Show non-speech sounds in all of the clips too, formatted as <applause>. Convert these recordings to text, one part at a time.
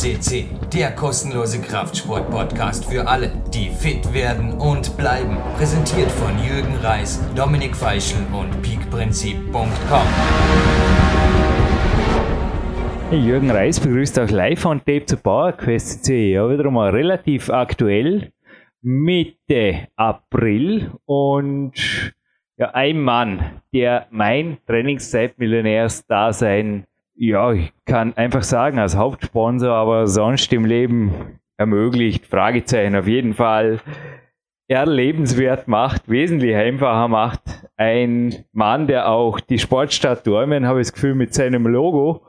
CC, der kostenlose Kraftsport-Podcast für alle, die fit werden und bleiben. Präsentiert von Jürgen Reis, Dominik Feischl und peakprinzip.com. Jürgen Reis begrüßt auch live on Tape zu PowerQuest CC. Ja, wieder mal relativ aktuell. Mitte April und ja, ein Mann, der mein Trainingszeitmillionärs-Dasein ja, ich kann einfach sagen, als Hauptsponsor, aber sonst im Leben ermöglicht, Fragezeichen auf jeden Fall, erlebenswert macht, wesentlich einfacher macht. Ein Mann, der auch die Sportstadt Dormen, habe ich das Gefühl, mit seinem Logo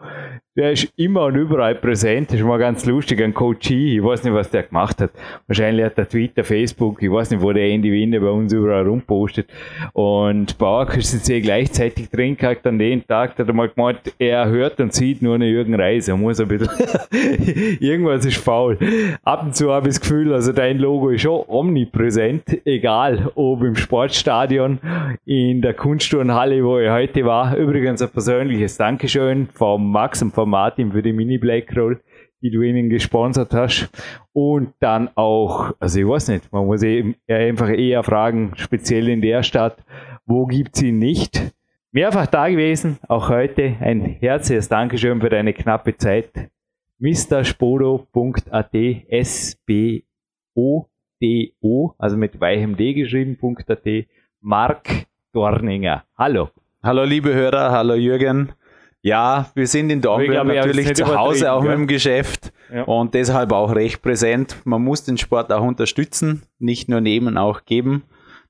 der ist immer und überall präsent. Das ist mal ganz lustig. Ein Coach, ich weiß nicht, was der gemacht hat. Wahrscheinlich hat er Twitter, Facebook, ich weiß nicht, wo der die Winde bei uns überall rumpostet. Und Bauerküste gleichzeitig drin gehabt an den Tag, hat er mal gemeint, er hört und sieht nur eine Jürgen Reis. Er muss ein bisschen, <laughs> irgendwas ist faul. Ab und zu habe ich das Gefühl, also dein Logo ist schon omnipräsent, egal ob im Sportstadion, in der Kunstturnhalle, wo ich heute war. Übrigens ein persönliches Dankeschön vom Max und vom Martin für die Mini Black Roll, die du ihnen gesponsert hast. Und dann auch, also ich weiß nicht, man muss eben einfach eher fragen, speziell in der Stadt, wo gibt es ihn nicht? Mehrfach da gewesen, auch heute ein herzliches Dankeschön für deine knappe Zeit. mrsporo.at S-B-O-D-O, also mit weichem D geschrieben.at, Mark Dorninger. Hallo. Hallo liebe Hörer, hallo Jürgen. Ja, wir sind in Dornbirn natürlich zu Hause auch mit dem Geschäft ja. und deshalb auch recht präsent. Man muss den Sport auch unterstützen, nicht nur nehmen, auch geben.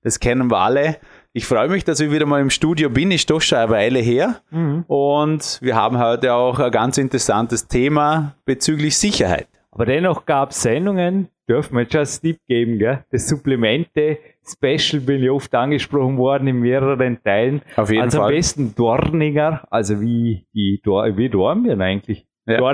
Das kennen wir alle. Ich freue mich, dass ich wieder mal im Studio bin. Ist doch schon eine Weile her. Mhm. Und wir haben heute auch ein ganz interessantes Thema bezüglich Sicherheit. Aber dennoch gab es Sendungen, dürfen wir just Tipp geben, gell? Das Supplemente Special bin ich oft angesprochen worden in mehreren Teilen. Auf jeden also Fall. am besten Dorninger, also wie Dor wie Dornbirn eigentlich. Ja.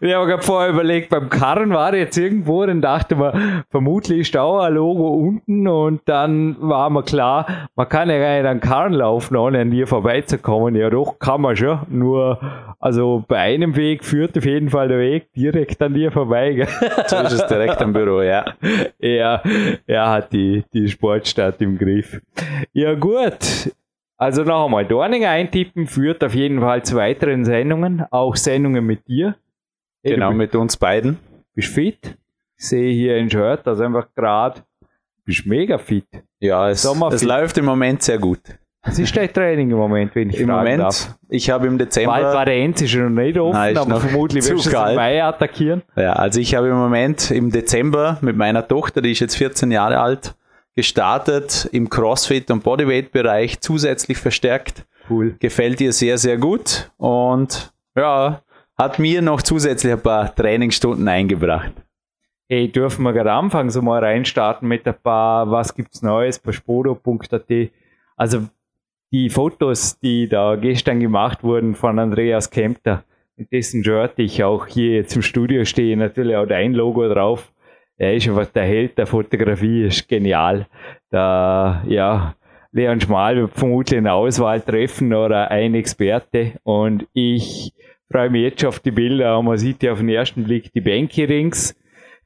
ich habe gerade vorher überlegt, beim Karren war jetzt irgendwo, dann dachte man, vermutlich ist da auch ein Logo unten und dann war mir klar, man kann ja gar nicht an Karren laufen, ohne an dir vorbeizukommen. Ja doch, kann man schon, nur also bei einem Weg führt auf jeden Fall der Weg direkt an dir vorbei. Gell? <laughs> So ist es direkt am Büro, ja. <laughs> Er, er hat die, die Sportstadt im Griff. Ja gut, also noch einmal, Dorninger eintippen führt auf jeden Fall zu weiteren Sendungen, auch Sendungen mit dir. Hey, genau, mit uns beiden. Bist fit? Ich sehe hier ein Shirt, also einfach gerade, bist mega fit. Ja, es, es läuft im Moment sehr gut. Was ist dein Training im Moment, wenn ich Im Moment, darf? ich habe im Dezember... Bald war der Enz schon noch nicht offen, Nein, aber vermutlich <laughs> wirst du es im Mai attackieren. Ja, also ich habe im Moment im Dezember mit meiner Tochter, die ist jetzt 14 Jahre alt, gestartet im CrossFit- und Bodyweight-Bereich, zusätzlich verstärkt. Cool. Gefällt ihr sehr, sehr gut und ja, hat mir noch zusätzlich ein paar Trainingsstunden eingebracht. Hey, dürfen wir gerade anfangen, so mal reinstarten mit ein paar, was gibt's Neues bei spodo.at. Also die Fotos, die da gestern gemacht wurden von Andreas Kempter, mit dessen Shirt ich auch hier jetzt im Studio stehe, natürlich auch dein Logo drauf er ist einfach der Held der Fotografie, ist genial. Da, ja, Leon Schmal wird vermutlich eine Auswahl treffen oder ein Experte und ich freue mich jetzt schon auf die Bilder. Man sieht ja auf den ersten Blick die Bänke rings.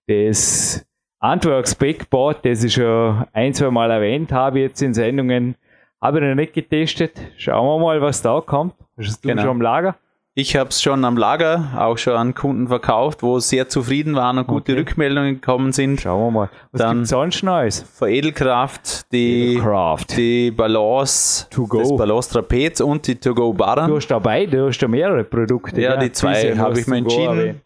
Das Antworks Backboard, das ich schon ein, zwei Mal erwähnt habe jetzt in Sendungen, habe ich noch nicht getestet. Schauen wir mal, was da kommt. Hast du genau. schon am Lager? Ich habe es schon am Lager, auch schon an Kunden verkauft, wo sehr zufrieden waren und gute okay. Rückmeldungen gekommen sind. Schauen wir mal. Was Dann gibt's sonst Neues? Von Edelkraft die, Edelkraft. die Balance, das Balance Trapez und die To Go Barren. Du hast dabei, du hast da mehrere Produkte. Ja, ja die zwei habe ich mir entschieden,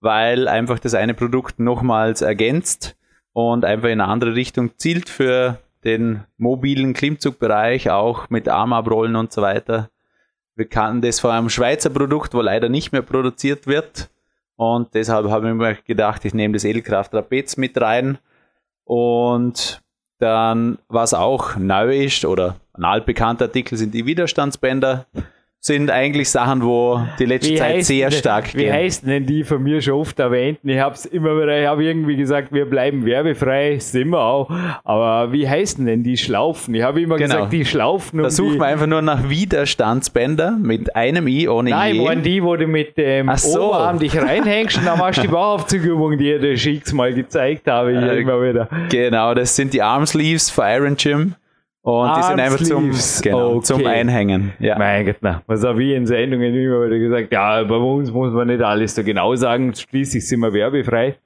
weil einfach das eine Produkt nochmals ergänzt und einfach in eine andere Richtung zielt für den mobilen Klimmzugbereich, auch mit Armabrollen und so weiter wir kannten das von einem Schweizer Produkt, wo leider nicht mehr produziert wird. Und deshalb habe ich mir gedacht, ich nehme das Edelkraft Trapez mit rein. Und dann, was auch neu ist oder ein altbekannter Artikel sind die Widerstandsbänder. Sind eigentlich Sachen, wo die letzte Wie Zeit heißt sehr stark Wie gehen. heißt denn die von mir schon oft erwähnt? Ich habe es immer wieder, ich habe irgendwie gesagt, wir bleiben werbefrei, sind wir auch. Aber wie heißen denn die Schlaufen? Ich habe immer Genau. gesagt, die Schlaufen. Da um sucht die, man einfach nur nach Widerstandsbänder mit einem I ohne Nein, je. waren die, wo du mit dem Ach so. Oberarm dich reinhängst und dann machst du die Bauaufzugübung, die ich dir Schicks mal gezeigt habe, hier Äh, immer wieder. Genau, das sind die Armsleeves für Iron Gym. Und die sind einfach zum, genau, okay. zum Einhängen. Ja. Mein Gott, na, was habe ich in Sendungen immer wieder gesagt? Ja, bei uns muss man nicht alles so genau sagen, schließlich sind wir werbefrei.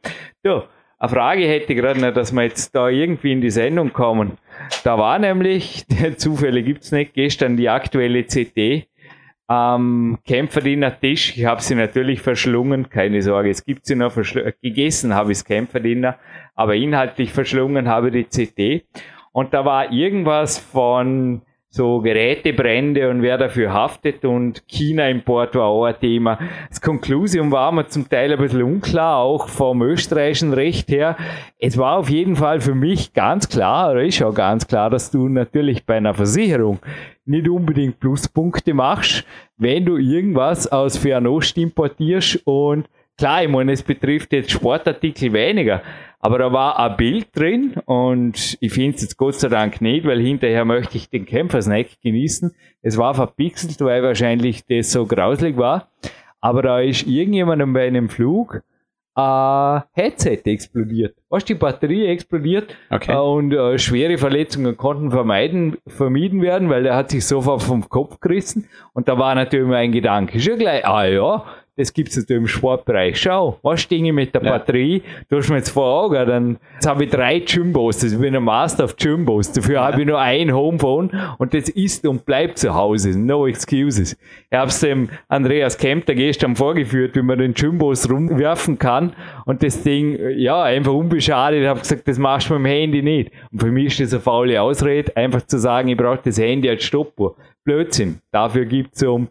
Ja, eine Frage hätte ich gerade noch, dass wir jetzt da irgendwie in die Sendung kommen. Da war nämlich, <laughs> Zufälle gibt's nicht, gestern die aktuelle CT am Kämpferdiener Tisch. Ich habe sie natürlich verschlungen, keine Sorge, es gibt sie noch, verschl- gegessen habe ich das Kämpferdiener, aber inhaltlich verschlungen habe ich die CT. Und da war irgendwas von so Gerätebrände und wer dafür haftet und China-Import war auch ein Thema. Das Konklusium war mir zum Teil ein bisschen unklar, auch vom österreichischen Recht her. Es war auf jeden Fall für mich ganz klar, oder ist auch ganz klar, dass du natürlich bei einer Versicherung nicht unbedingt Pluspunkte machst, wenn du irgendwas aus Fernost importierst und klar, ich meine, es betrifft jetzt Sportartikel weniger, aber da war ein Bild drin und ich finde es jetzt Gott sei Dank nicht, weil hinterher möchte ich den Kämpfersnack genießen. Es war verpixelt, weil wahrscheinlich das so grauslig war. Aber da ist irgendjemandem bei einem Flug ein Headset explodiert. Was die Batterie explodiert Okay. äh, und äh, schwere Verletzungen konnten vermeiden, vermieden werden, weil der hat sich sofort vom Kopf gerissen. Und da war natürlich mein Gedanke schon gleich, ah ja, das gibt's natürlich im Sportbereich. Schau, was stehe ich mit der Ja. Batterie? Du hast mir jetzt vor Augen, dann jetzt habe ich drei also ich bin ein Master of Jumbos. Dafür habe ich nur ein Homephone und das ist und bleibt zu Hause. No excuses. Ich habe es dem Andreas Kempter gestern vorgeführt, wie man den Jumbos rumwerfen kann und das Ding, ja, einfach unbeschadet. Ich habe gesagt, das machst du mit dem Handy nicht. Und für mich ist das eine faule Ausrede, einfach zu sagen, ich brauche das Handy als Stoppuhr. Blödsinn. Dafür gibt's um,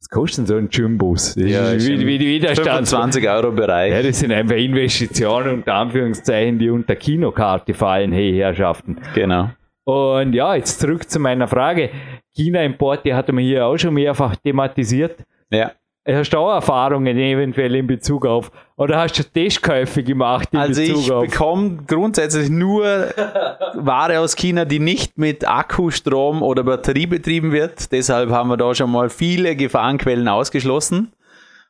was kostet denn so ein Jumbos? Das Ja, ist wie, wie die Widerstand. 25 Euro Bereich. Ja, das sind einfach Investitionen unter Anführungszeichen, die unter Kinokarte fallen, hey Herrschaften. Genau. Und ja, jetzt zurück zu meiner Frage. China-Importe hatte man hier auch schon mehrfach thematisiert. Ja. Hast du auch Erfahrungen eventuell in Bezug auf, oder hast du Testkäufe gemacht in Also Bezug ich auf? bekomme grundsätzlich nur Ware aus China, die nicht mit Akku, Strom oder Batterie betrieben wird. Deshalb haben wir da schon mal viele Gefahrenquellen ausgeschlossen.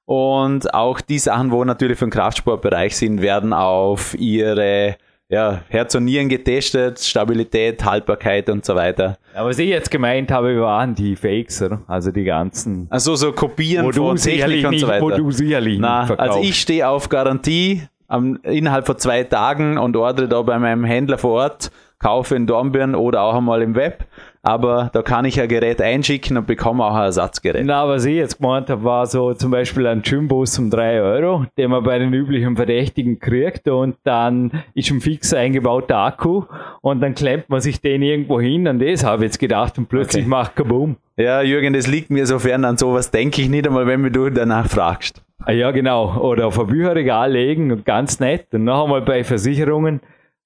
Und auch die Sachen, wo natürlich für den Kraftsportbereich sind, werden auf ihre ja, Herz und Nieren getestet, Stabilität, Haltbarkeit und so weiter. Aber was ich jetzt gemeint habe, waren die Fakes, oder? Also die ganzen, Also so Kopieren wo von sicherlich Technik und so weiter. wo du sicherlich Na, also ich stehe auf Garantie am, innerhalb von zwei Tagen und ordere da bei meinem Händler vor Ort, kaufe in Dornbirn oder auch einmal im Web. Aber da kann ich ein Gerät einschicken und bekomme auch ein Ersatzgerät. Na, was ich jetzt gemeint habe, war so zum Beispiel ein Gymbus um 3 Euro, den man bei den üblichen Verdächtigen kriegt und dann ist ein fix eingebauter Akku und dann klemmt man sich den irgendwo hin und das habe ich jetzt gedacht und plötzlich Okay. macht kaboom. Ja, Jürgen, das liegt mir sofern an sowas, denke ich nicht einmal, wenn mir du danach fragst. Ah, ja, genau. Oder auf ein Bücherregal legen und ganz nett. Und noch einmal bei Versicherungen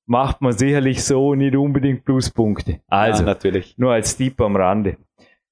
macht man sicherlich so nicht unbedingt Pluspunkte. Also, ja, natürlich. Nur als Tipp am Rande.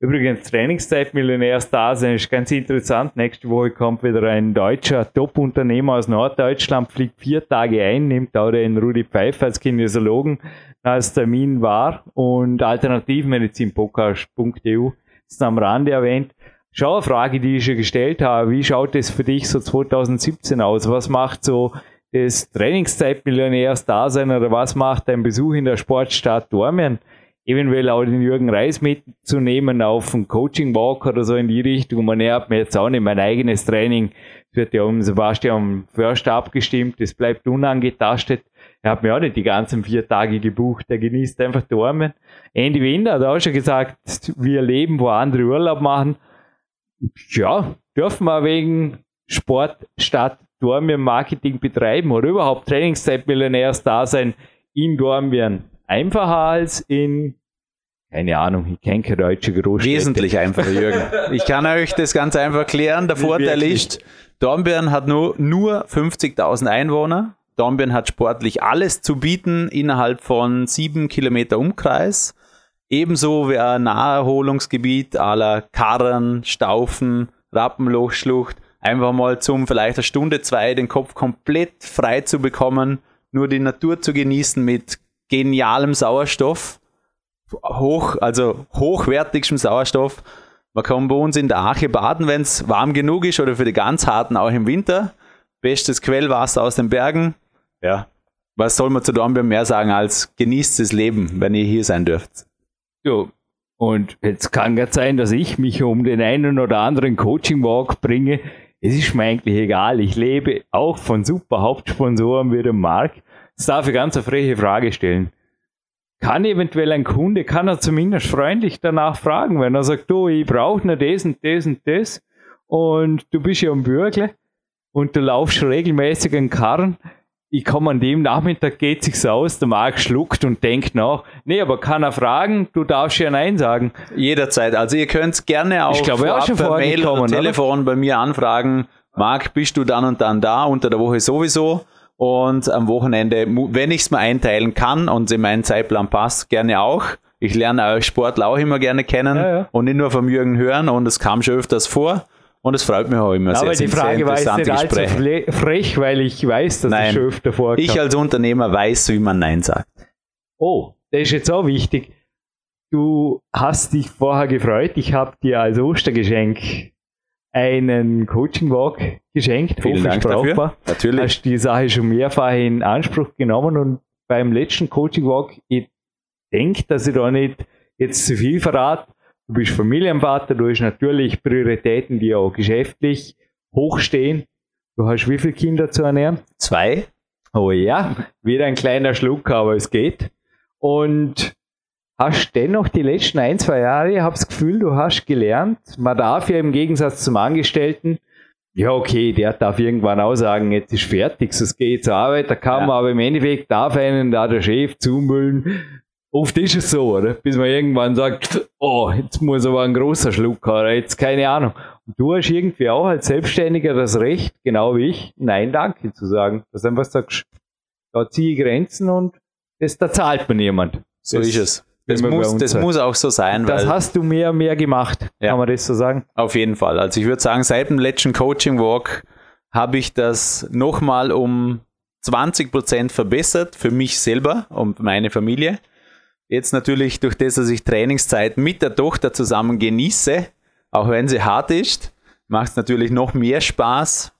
Übrigens, Trainingszeit Millionärs da sein ist ganz interessant. Nächste Woche kommt wieder ein deutscher Top-Unternehmer aus Norddeutschland, fliegt vier Tage ein, nimmt auch den Rudi Pfeiffer als Kinesiologen als Termin wahr und alternativmedizinpodcast.eu ist am Rande erwähnt. Schau eine Frage, die ich schon gestellt habe. Wie schaut es für dich so 2017 aus? Was macht so das Trainingszeitmillionärs Dasein oder was macht dein Besuch in der Sportstadt Dormien? Eventuell auch den Jürgen Reis mitzunehmen auf einen Coaching Walk oder so in die Richtung. Man hat mir jetzt auch nicht mein eigenes Training. Es wird ja um Sebastian Förster abgestimmt. Das bleibt unangetastet. Er hat mir auch nicht die ganzen vier Tage gebucht. Er genießt einfach Dormen. Andy Winder hat auch schon gesagt, wir leben, wo andere Urlaub machen. Ja, dürfen wir wegen Sport statt Dormien Marketing betreiben oder überhaupt Trainingszeitmillionärs da sein in Dormien einfacher als in, keine Ahnung, ich kenne keine deutsche Großstädte. Wesentlich einfacher, Jürgen. <laughs> Ich kann euch das ganz einfach erklären. Der Vorteil ist, Dornbirn hat nur, nur 50.000 Einwohner. Dornbirn hat sportlich alles zu bieten innerhalb von sieben Kilometer Umkreis. Ebenso wie ein Naherholungsgebiet aller Karren, Staufen, Rappenlochschlucht, einfach mal zum vielleicht eine Stunde, zwei den Kopf komplett frei zu bekommen, nur die Natur zu genießen mit genialem Sauerstoff, hoch, also hochwertigem Sauerstoff. Man kann bei uns in der Arche baden, wenn es warm genug ist oder für die ganz harten auch im Winter. Bestes Quellwasser aus den Bergen. Ja, was soll man zu Dornbirn mehr sagen als genießt das Leben, wenn ihr hier sein dürft. Ja, und jetzt kann es sein, dass ich mich um den einen oder anderen Coaching-Walk bringe. Es ist mir eigentlich egal. Ich lebe auch von super Hauptsponsoren wie dem Mark. Jetzt darf ich ganz eine freche Frage stellen. Kann eventuell ein Kunde, kann er zumindest freundlich danach fragen, wenn er sagt, du, ich brauche nur das und das und das und du bist ja am Bürgle und du laufst regelmäßig einen Karren, ich komme an dem Nachmittag, geht sich's aus, der Marc schluckt und denkt nach. Nee, aber kann er fragen, du darfst ja Nein sagen. Jederzeit. Also ihr könnt gerne auch, ich glaube, auch schon per Mail oder Telefon oder? bei mir anfragen. Marc, bist du dann und dann da? Unter der Woche sowieso. Und am Wochenende, wenn ich es mir einteilen kann und in meinen Zeitplan passt, gerne auch. Ich lerne euch Sportler auch immer gerne kennen ja, ja. und nicht nur vom Jürgen hören und es kam schon öfters vor. Und es freut mich auch immer sehr. Aber die Frage war jetzt nicht allzu frech, weil ich weiß, dass Nein, es schon öfter vorkommt. Ich als Unternehmer weiß, wie man Nein sagt. Oh, das ist jetzt auch wichtig. Du hast dich vorher gefreut. Ich habe dir als Ostergeschenk einen Coaching Walk geschenkt. Vielen Dank dafür. Natürlich. Hast die Sache schon mehrfach in Anspruch genommen und beim letzten Coaching Walk, ich denke, dass ich da nicht jetzt zu viel verrate, Du bist Familienvater, du hast natürlich Prioritäten, die auch geschäftlich hochstehen. Du hast wie viele Kinder zu ernähren? Zwei. Oh ja, wieder ein kleiner Schluck, aber es geht. Und hast dennoch die letzten ein, zwei Jahre, ich habe das Gefühl, du hast gelernt, man darf ja im Gegensatz zum Angestellten, ja okay, der darf irgendwann auch sagen, jetzt ist fertig, es geht zur Arbeit, da kann ja. man aber im Endeffekt darf einen da der Chef zumüllen, Oft ist es so, oder? Bis man irgendwann sagt, oh, jetzt muss aber ein großer Schluck haben, jetzt keine Ahnung. Und du hast irgendwie auch als Selbstständiger das Recht, genau wie ich, Nein, danke zu sagen. Dass du einfach sagst, da ziehe ich Grenzen und das, da zahlt man niemand. So das, ist es. Das, muss, das muss auch so sein. Das hast du mehr und mehr gemacht, ja. kann man das so sagen? Auf jeden Fall. Also ich würde sagen, seit dem letzten Coaching Walk habe ich das nochmal um 20 Prozent verbessert für mich selber und meine Familie. Jetzt natürlich durch das, dass ich Trainingszeit mit der Tochter zusammen genieße, auch wenn sie hart ist, macht es natürlich noch mehr Spaß.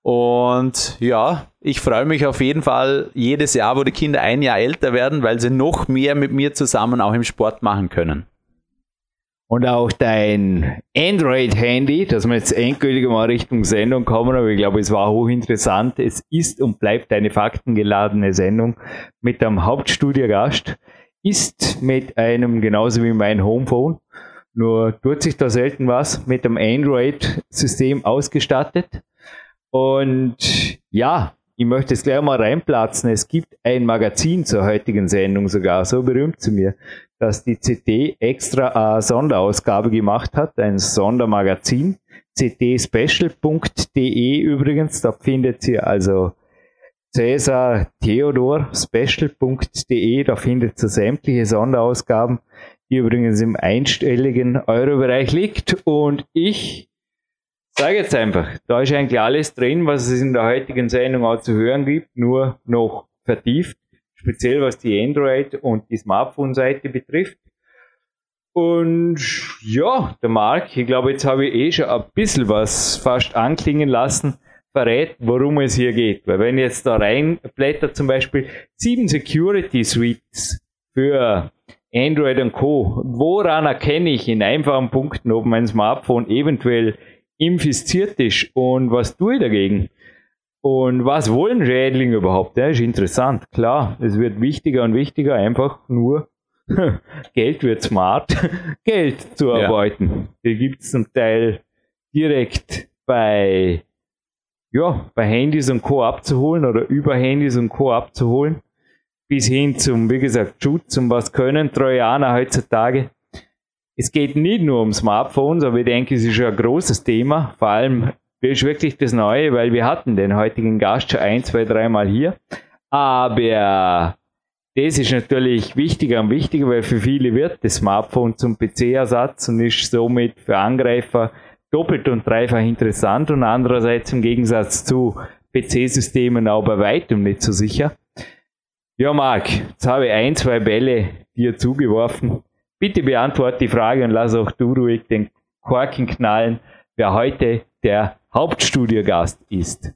Und ja, ich freue mich auf jeden Fall jedes Jahr, wo die Kinder ein Jahr älter werden, weil sie noch mehr mit mir zusammen auch im Sport machen können. Und auch dein Android-Handy, dass wir jetzt endgültig mal Richtung Sendung kommen, aber ich glaube, es war hochinteressant. Es ist und bleibt eine faktengeladene Sendung mit einem Hauptstudiogast ist mit einem, genauso wie mein Homephone, nur tut sich da selten was, mit einem Android-System ausgestattet. Und ja, ich möchte es gleich mal reinplatzen. Es gibt ein Magazin zur heutigen Sendung sogar, so berühmt zu mir, dass die CT extra eine Sonderausgabe gemacht hat, ein Sondermagazin. ctspecial.de übrigens, da findet ihr also Cäsar da findet ihr sämtliche Sonderausgaben, die übrigens im einstelligen Euro-Bereich liegt. Und ich sage jetzt einfach, da ist eigentlich alles drin, was es in der heutigen Sendung auch zu hören gibt, nur noch vertieft, speziell was die Android- und die Smartphone-Seite betrifft. Und ja, der Marc, ich glaube, jetzt habe ich eh schon ein bisschen was fast anklingen lassen verrät, worum es hier geht. Weil wenn jetzt da reinblättert zum Beispiel sieben Security Suites für Android und Co. Woran erkenne ich in einfachen Punkten, ob mein Smartphone eventuell infiziert ist und was tue ich dagegen? Und was wollen Schädlinge überhaupt? Das ist interessant. Klar, es wird wichtiger und wichtiger, einfach nur <laughs> Geld wird smart, <laughs> Geld zu arbeiten. Ja. Die gibt es zum Teil direkt bei ja, bei Handys und Co. abzuholen oder über Handys und Co. abzuholen, bis hin zum, wie gesagt, Schutz und was können Trojaner heutzutage. Es geht nicht nur um Smartphones, aber ich denke, es ist ein großes Thema. Vor allem das ist wirklich das Neue, weil wir hatten den heutigen Gast schon ein, zwei, dreimal hier. Aber das ist natürlich wichtiger und wichtiger, weil für viele wird das Smartphone zum PC-Ersatz und ist somit für Angreifer doppelt und dreifach interessant und andererseits im Gegensatz zu PC-Systemen auch bei weitem nicht so sicher. Ja, Marc, jetzt habe ich ein, zwei Bälle dir zugeworfen. Bitte beantworte die Frage und lass auch du ruhig den Korken knallen, wer heute der Hauptstudiogast ist.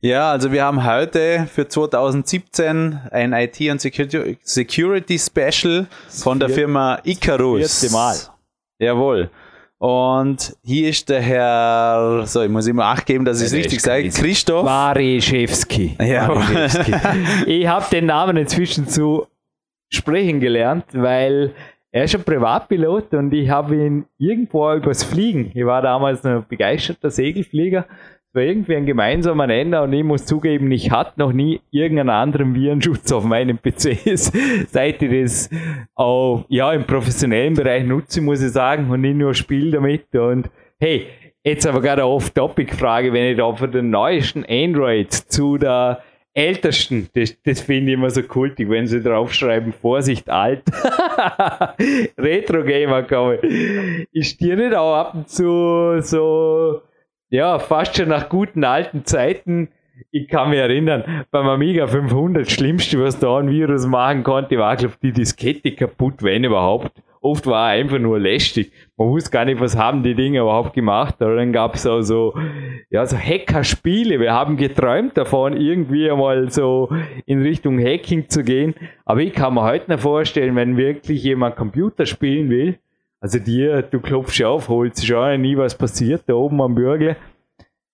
Ja, also wir haben heute für 2017 ein IT und Security Special von der Firma Icarus. Vierte Mal. Jawohl. Und hier ist der Herr, so, ich muss immer Acht geben, dass ich es richtig sage, Christoph. Wariszewski. Ja. ich habe den Namen inzwischen zu sprechen gelernt, weil er ist ein Privatpilot und ich habe ihn irgendwo übers Fliegen. Ich war damals ein begeisterter Segelflieger es war irgendwie ein gemeinsamer Nenner und ich muss zugeben, ich hatte noch nie irgendeinen anderen Virenschutz auf meinen <laughs> PCs, seit ich das auch ja, im professionellen Bereich nutze, muss ich sagen, und nicht nur spiele damit. Und hey, jetzt aber gerade eine Off-Topic-Frage, wenn ich da von den neuesten Android zu der ältesten, das, das finde ich immer so kultig, wenn sie draufschreiben, Vorsicht, alt. <laughs> Retro-Gamer kommen. Ist dir nicht auch ab und zu so ja, fast schon nach guten alten Zeiten. Ich kann mich erinnern, beim Amiga 500, das Schlimmste, was da ein Virus machen konnte, war, glaube ich, die Diskette kaputt, wenn überhaupt. Oft war er einfach nur lästig. Man wusste gar nicht, was haben die Dinge überhaupt gemacht. Aber dann gab es auch so, ja, so Hacker-Spiele. Wir haben geträumt davon, irgendwie einmal so in Richtung Hacking zu gehen. Aber ich kann mir heute noch vorstellen, wenn wirklich jemand Computer spielen will, also dir, du klopfst auf, holst schon nie was passiert da oben am Bürger.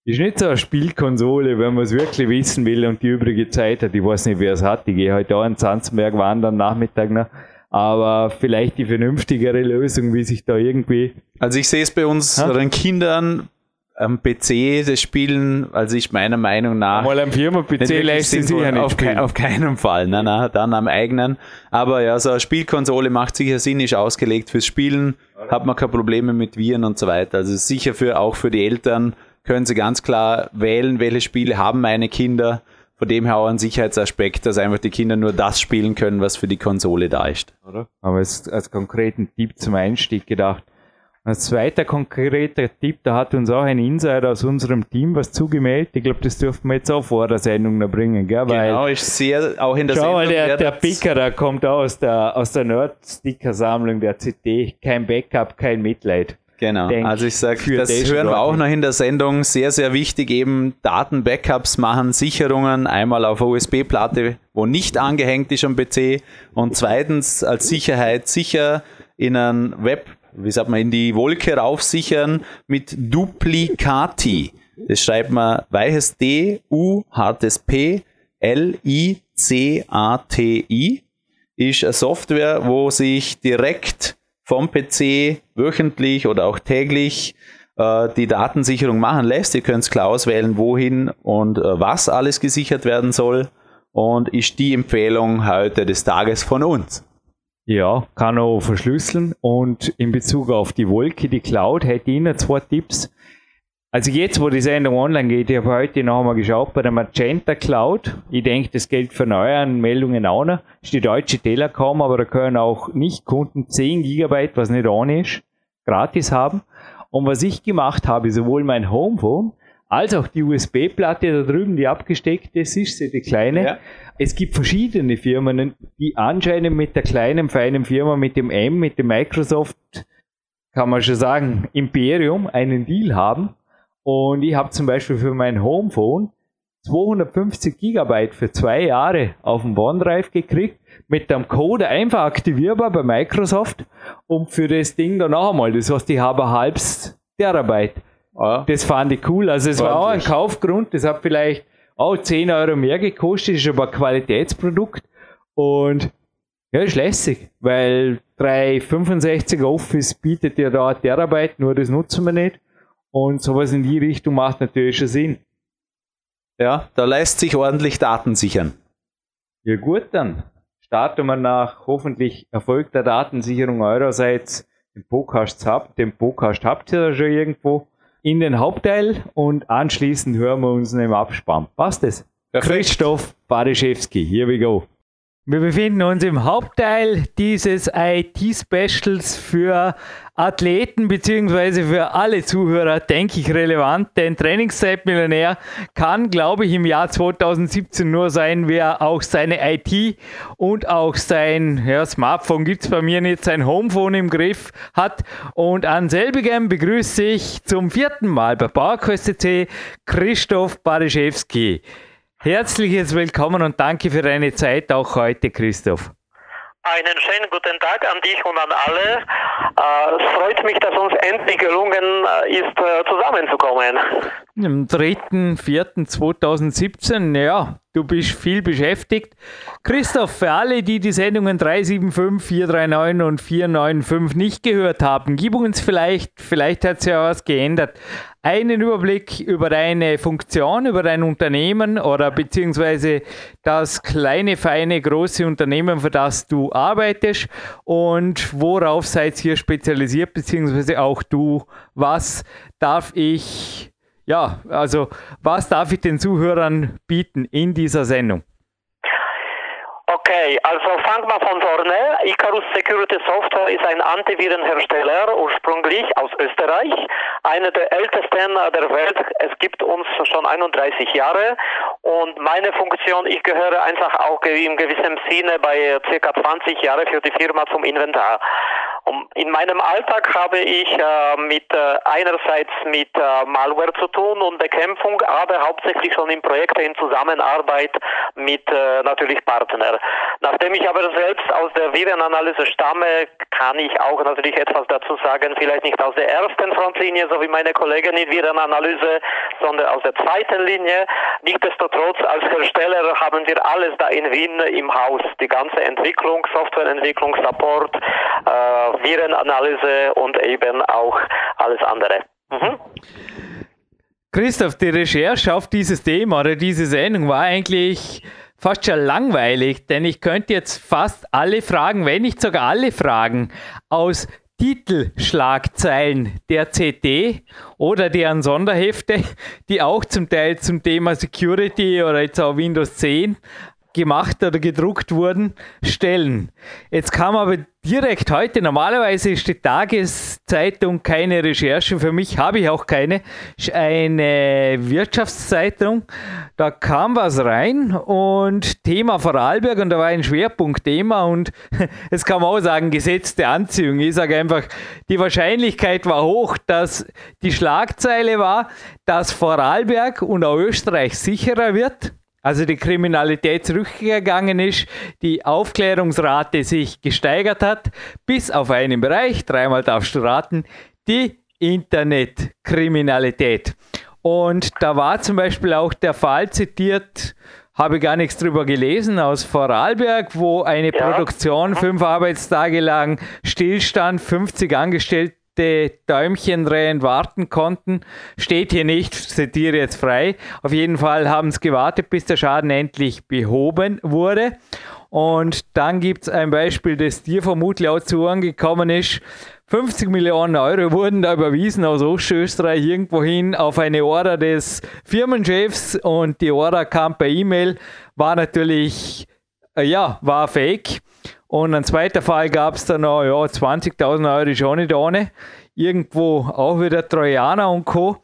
Ist nicht so eine Spielkonsole, wenn man es wirklich wissen will und die übrige Zeit hat. Ich weiß nicht, wer es hat. Ich gehe heute auch in Zanzenberg wandern, Nachmittag noch. Aber vielleicht die vernünftigere Lösung, wie sich da irgendwie. Also ich sehe es bei unseren Kindern am PC das Spielen, also ich meiner Meinung nach. Mal am Firma-PC lässt sich sicher nicht auf, ke auf keinen Fall, nein, nein, dann am eigenen. Aber ja, so eine Spielkonsole macht sicher Sinn, ist ausgelegt fürs Spielen, hat man keine Probleme mit Viren und so weiter. Also sicher für, auch für die Eltern können sie ganz klar wählen, welche Spiele haben meine Kinder. Von dem her auch ein Sicherheitsaspekt, dass einfach die Kinder nur das spielen können, was für die Konsole da ist. Oder? Aber es als konkreten Tipp zum Einstieg gedacht ein zweiter konkreter Tipp, da hat uns auch ein Insider aus unserem Team was zugemeldet. Ich glaube, das dürfen wir jetzt auch vor der Sendung noch bringen, gell? Weil, ich sehe auch in der schau Sendung. Mal, der, der Picker, der kommt auch aus der, aus der Nerd-Sticker-Sammlung der CD. Kein Backup, kein Mitleid. Genau, Denk, also ich sage, das hören wir auch noch in der Sendung. Sehr, sehr wichtig, eben Daten-Backups machen, Sicherungen, einmal auf USB-Platte, wo nicht angehängt ist am PC und zweitens als Sicherheit sicher in einem Web wie sagt man, in die Wolke raufsichern mit Duplicati. Das schreibt man weiches D, U, hartes P, L, I, C, A, T, I. Ist eine Software, wo sich direkt vom PC wöchentlich oder auch täglich äh, die Datensicherung machen lässt. Ihr könnt klar auswählen, wohin und äh, was alles gesichert werden soll. Und ist die Empfehlung heute des Tages von uns. Ja, kann auch verschlüsseln. Und in Bezug auf die Wolke, die Cloud, hätte ich Ihnen zwei Tipps. Also jetzt, wo die Sendung online geht, ich habe heute noch einmal geschaut bei der Magenta Cloud. Ich denke, das gilt für neue Meldungen auch noch. Ist die deutsche Telekom, aber da können auch Nicht-Kunden 10 Gigabyte, was nicht ohne ist, gratis haben. Und was ich gemacht habe, sowohl mein Homephone als auch die USB-Platte da drüben, die abgesteckt ist, ist sie, die kleine. Ja. Es gibt verschiedene Firmen, die anscheinend mit der kleinen, feinen Firma, mit dem M, mit dem Microsoft, kann man schon sagen, Imperium, einen Deal haben. Und ich habe zum Beispiel für mein Homephone 250 Gigabyte für zwei Jahre auf dem OneDrive gekriegt, mit dem Code einfach aktivierbar bei Microsoft und für das Ding dann noch einmal, das heißt, ich habe halbes Terabyte. Ja. Das fand ich cool. Also es war auch ein Kaufgrund, das hat vielleicht auch 10 Euro mehr gekostet, ist aber ein Qualitätsprodukt und ja, ist lässig, weil 365 Office bietet ja da Terabyte, nur das nutzen wir nicht. Und sowas in die Richtung macht natürlich schon Sinn. Ja, da lässt sich ordentlich Daten sichern. Ja gut, dann starten wir nach hoffentlich erfolgter Datensicherung eurerseits den Podcast Hub. Den Podcast habt ihr da schon irgendwo in den Hauptteil und anschließend hören wir uns im Abspann. Passt es? Christoph Bariszewski, here we go. Wir befinden uns im Hauptteil dieses IT-Specials für Athleten bzw. für alle Zuhörer, denke ich, relevant. Denn Trainingszeitmillionär kann, glaube ich, im Jahr 2017 nur sein, wer auch seine IT und auch sein ja, Smartphone gibt es bei mir nicht, sein Homephone im Griff hat. Und an selbigem begrüße ich zum vierten Mal bei PowerQuest Christoph Bariszewski. Herzliches Willkommen und danke für deine Zeit auch heute, Christoph. Einen schönen guten Tag an dich und an alle. Äh, es freut mich, dass uns endlich gelungen äh, ist, äh, zusammenzukommen. Am 3.4.2017, ja, du bist viel beschäftigt. Christoph, für alle, die die Sendungen 375, 439 und 495 nicht gehört haben, gib uns vielleicht, vielleicht hat sich ja was geändert, einen Überblick über deine Funktion, über dein Unternehmen oder beziehungsweise das kleine, feine, große Unternehmen, für das du arbeitest und worauf seid ihr spezialisiert, beziehungsweise auch du, was darf ich, ja, also was darf ich den Zuhörern bieten in dieser Sendung? Okay, also fangen wir von vorne. Icarus Security Software ist ein Antivirenhersteller, ursprünglich aus Österreich, einer der ältesten der Welt. Es gibt uns schon 31 Jahre und meine Funktion, ich gehöre einfach auch in gewissem Sinne bei circa 20 Jahren für die Firma zum Inventar. In meinem Alltag habe ich äh, mit äh, einerseits mit äh, Malware zu tun und Bekämpfung, aber hauptsächlich schon in Projekten in Zusammenarbeit mit äh, natürlich Partnern. Nachdem ich aber selbst aus der Virenanalyse stamme, kann ich auch natürlich etwas dazu sagen, vielleicht nicht aus der ersten Frontlinie, so wie meine Kollegen in Virenanalyse, sondern aus der zweiten Linie. Nichtsdestotrotz, als Hersteller haben wir alles da in Wien im Haus. Die ganze Entwicklung, Softwareentwicklung, Support, äh, Virenanalyse und eben auch alles andere. Mhm. Christoph, die Recherche auf dieses Thema oder diese Sendung war eigentlich fast schon langweilig, denn ich könnte jetzt fast alle Fragen, wenn nicht sogar alle Fragen aus Titelschlagzeilen der CD oder deren Sonderhefte, die auch zum Teil zum Thema Security oder jetzt auch Windows 10 gemacht oder gedruckt wurden, stellen. Jetzt kam aber direkt heute, normalerweise ist die Tageszeitung keine Recherche, für mich habe ich auch keine, eine Wirtschaftszeitung, da kam was rein und Thema Vorarlberg und da war ein Schwerpunktthema und <laughs> es kann man auch sagen, gesetzte Anziehung. Ich sage einfach, die Wahrscheinlichkeit war hoch, dass die Schlagzeile war, dass Vorarlberg und auch Österreich sicherer wird also die Kriminalität zurückgegangen ist, die Aufklärungsrate sich gesteigert hat, bis auf einen Bereich, dreimal darfst du raten, die Internetkriminalität. Und da war zum Beispiel auch der Fall zitiert, habe gar nichts drüber gelesen, aus Vorarlberg, wo eine ja. Produktion fünf Arbeitstage lang stillstand, 50 Angestellte Däumchen drehen warten konnten. Steht hier nicht, zitiere jetzt frei. Auf jeden Fall haben sie gewartet, bis der Schaden endlich behoben wurde. Und dann gibt es ein Beispiel, das dir vermutlich auch zu Ohren gekommen ist. 50 Millionen Euro wurden da überwiesen aus Ostösterreich irgendwohin auf eine Order des Firmenchefs und die Order kam per E-Mail, war natürlich, äh, ja, war fake. Und ein zweiter Fall gab es dann noch, ja, 20.000 Euro schon nicht ohne. Irgendwo auch wieder Trojaner und Co.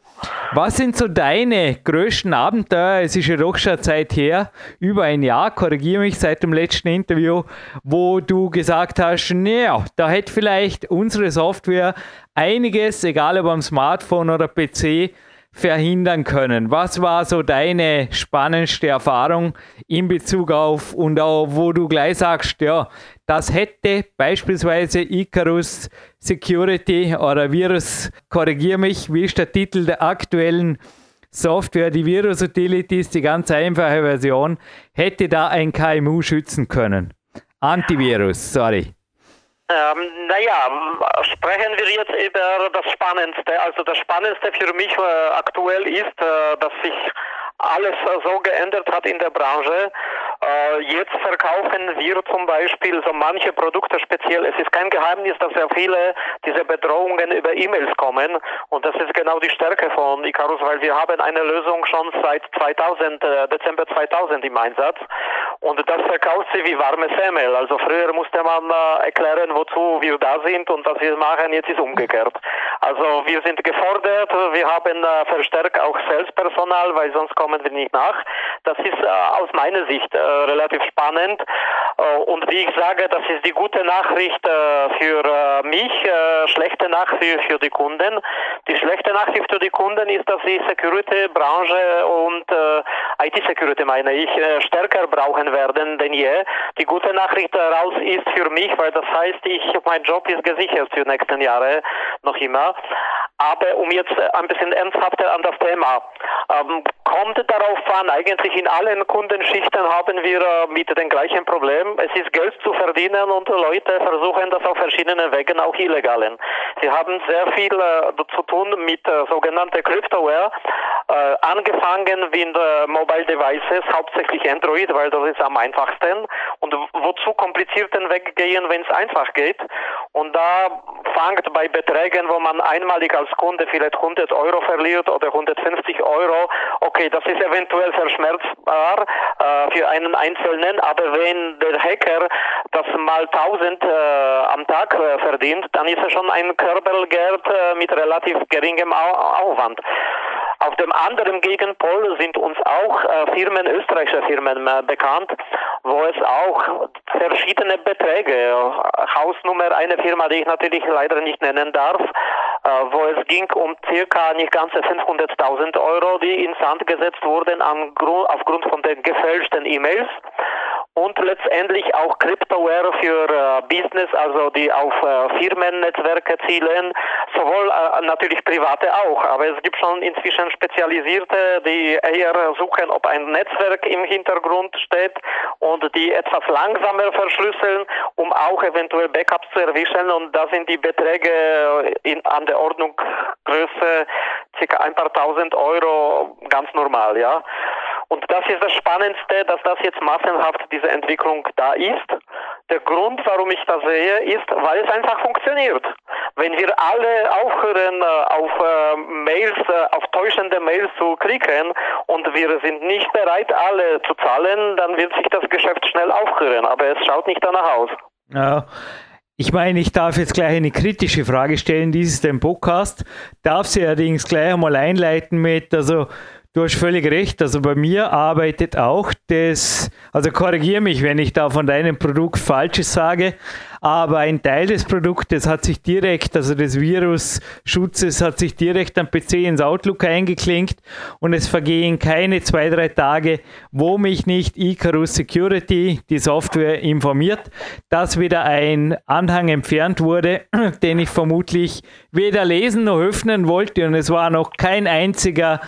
Was sind so deine größten Abenteuer? Es ist ja doch schon Zeit her, über ein Jahr, korrigiere mich seit dem letzten Interview, wo du gesagt hast, naja, da hätte vielleicht unsere Software einiges, egal ob am Smartphone oder PC, verhindern können. Was war so deine spannendste Erfahrung in Bezug auf und auch wo du gleich sagst, ja, das hätte beispielsweise Icarus Security oder Virus, korrigiere mich, wie ist der Titel der aktuellen Software, die Virus Utilities, die ganz einfache Version, hätte da ein KMU schützen können. Antivirus, sorry. Ähm, naja, sprechen wir jetzt über das Spannendste. Also das Spannendste für mich äh, aktuell ist, äh, dass ich alles so geändert hat in der Branche. Äh, jetzt verkaufen wir zum Beispiel so manche Produkte speziell. Es ist kein Geheimnis, dass sehr viele diese Bedrohungen über E-Mails kommen und das ist genau die Stärke von Icarus, weil wir haben eine Lösung schon seit 2000, äh, Dezember 2000 im Einsatz und das verkauft sie wie warme Semmel. Also früher musste man äh, erklären, wozu wir da sind und was wir machen. Jetzt ist umgekehrt. Also wir sind gefordert. Wir haben verstärkt auch Salespersonal, weil sonst kommen wir nicht nach. Das ist äh, aus meiner Sicht äh, relativ spannend. Äh, und wie ich sage, das ist die gute Nachricht für mich, schlechte Nachricht für die Kunden. Die schlechte Nachricht für die Kunden ist, dass die Security-Branche und IT-Security meine ich stärker brauchen werden denn je. Die gute Nachricht daraus ist für mich, weil das heißt, ich, mein Job ist gesichert für die nächsten Jahre noch immer. Aber um jetzt ein bisschen ernsthafter an das Thema, ähm, kommt darauf an, eigentlich in allen Kundenschichten haben wir äh, mit dem gleichen Problem. Es ist Geld zu verdienen und Leute versuchen das auf verschiedenen Wegen, auch illegalen. Sie haben sehr viel äh, zu tun mit äh, sogenannter Cryptoware, angefangen mit Mobile Devices, hauptsächlich Android, weil das ist am einfachsten. Und wozu komplizierten Weg gehen, wenn es einfach geht? Und da fängt bei Beträgen, wo man einmalig als Kunde vielleicht 100 Euro verliert oder 150 Euro. Okay, das ist eventuell verschmerzbar äh, für einen Einzelnen, aber wenn der Hacker das mal 1000 äh, am Tag äh, verdient, dann ist es schon ein Körpergeld äh, mit relativ geringem Au Aufwand. Auf dem anderen Gegenpol sind uns auch äh, Firmen, österreichische Firmen äh, bekannt, wo es auch verschiedene Beträge, äh, Hausnummer, eine Firma, die ich natürlich leider nicht nennen darf, äh, wo es ging um circa nicht ganze 500.000 Euro, die ins Sand gesetzt wurden an, aufgrund von den gefälschten E-Mails und letztendlich auch Cryptoware für äh, Business, also die auf äh, Firmennetzwerke zielen, sowohl äh, natürlich private auch, aber es gibt schon inzwischen spezialisierte, die eher suchen, ob ein Netzwerk im Hintergrund steht und die etwas langsamer verschlüsseln, um auch eventuell Backups zu erwischen. Und da sind die Beträge in, an der Ordnung Größe circa ein paar tausend Euro ganz normal, ja. Und das ist das Spannendste, dass das jetzt massenhaft diese Entwicklung da ist. Der Grund, warum ich das sehe, ist, weil es einfach funktioniert. Wenn wir alle aufhören, äh, auf äh, Mails, äh, auf täuschende Mails zu klicken und wir sind nicht bereit, alle zu zahlen, dann wird sich das Geschäft schnell aufhören. Aber es schaut nicht danach aus. Ja. Ich meine, ich darf jetzt gleich eine kritische Frage stellen. Dies ist ein Podcast. Darf sie allerdings gleich einmal einleiten mit, also Du hast völlig recht. Also bei mir arbeitet auch das, also korrigiere mich, wenn ich da von deinem Produkt Falsches sage, aber ein Teil des Produktes hat sich direkt, also des Virusschutzes hat sich direkt am PC ins Outlook eingeklinkt und es vergehen keine zwei, drei Tage, wo mich nicht Icarus Security, die Software, informiert, dass wieder ein Anhang entfernt wurde, <clears throat> den ich vermutlich weder lesen noch öffnen wollte und es war noch kein einziger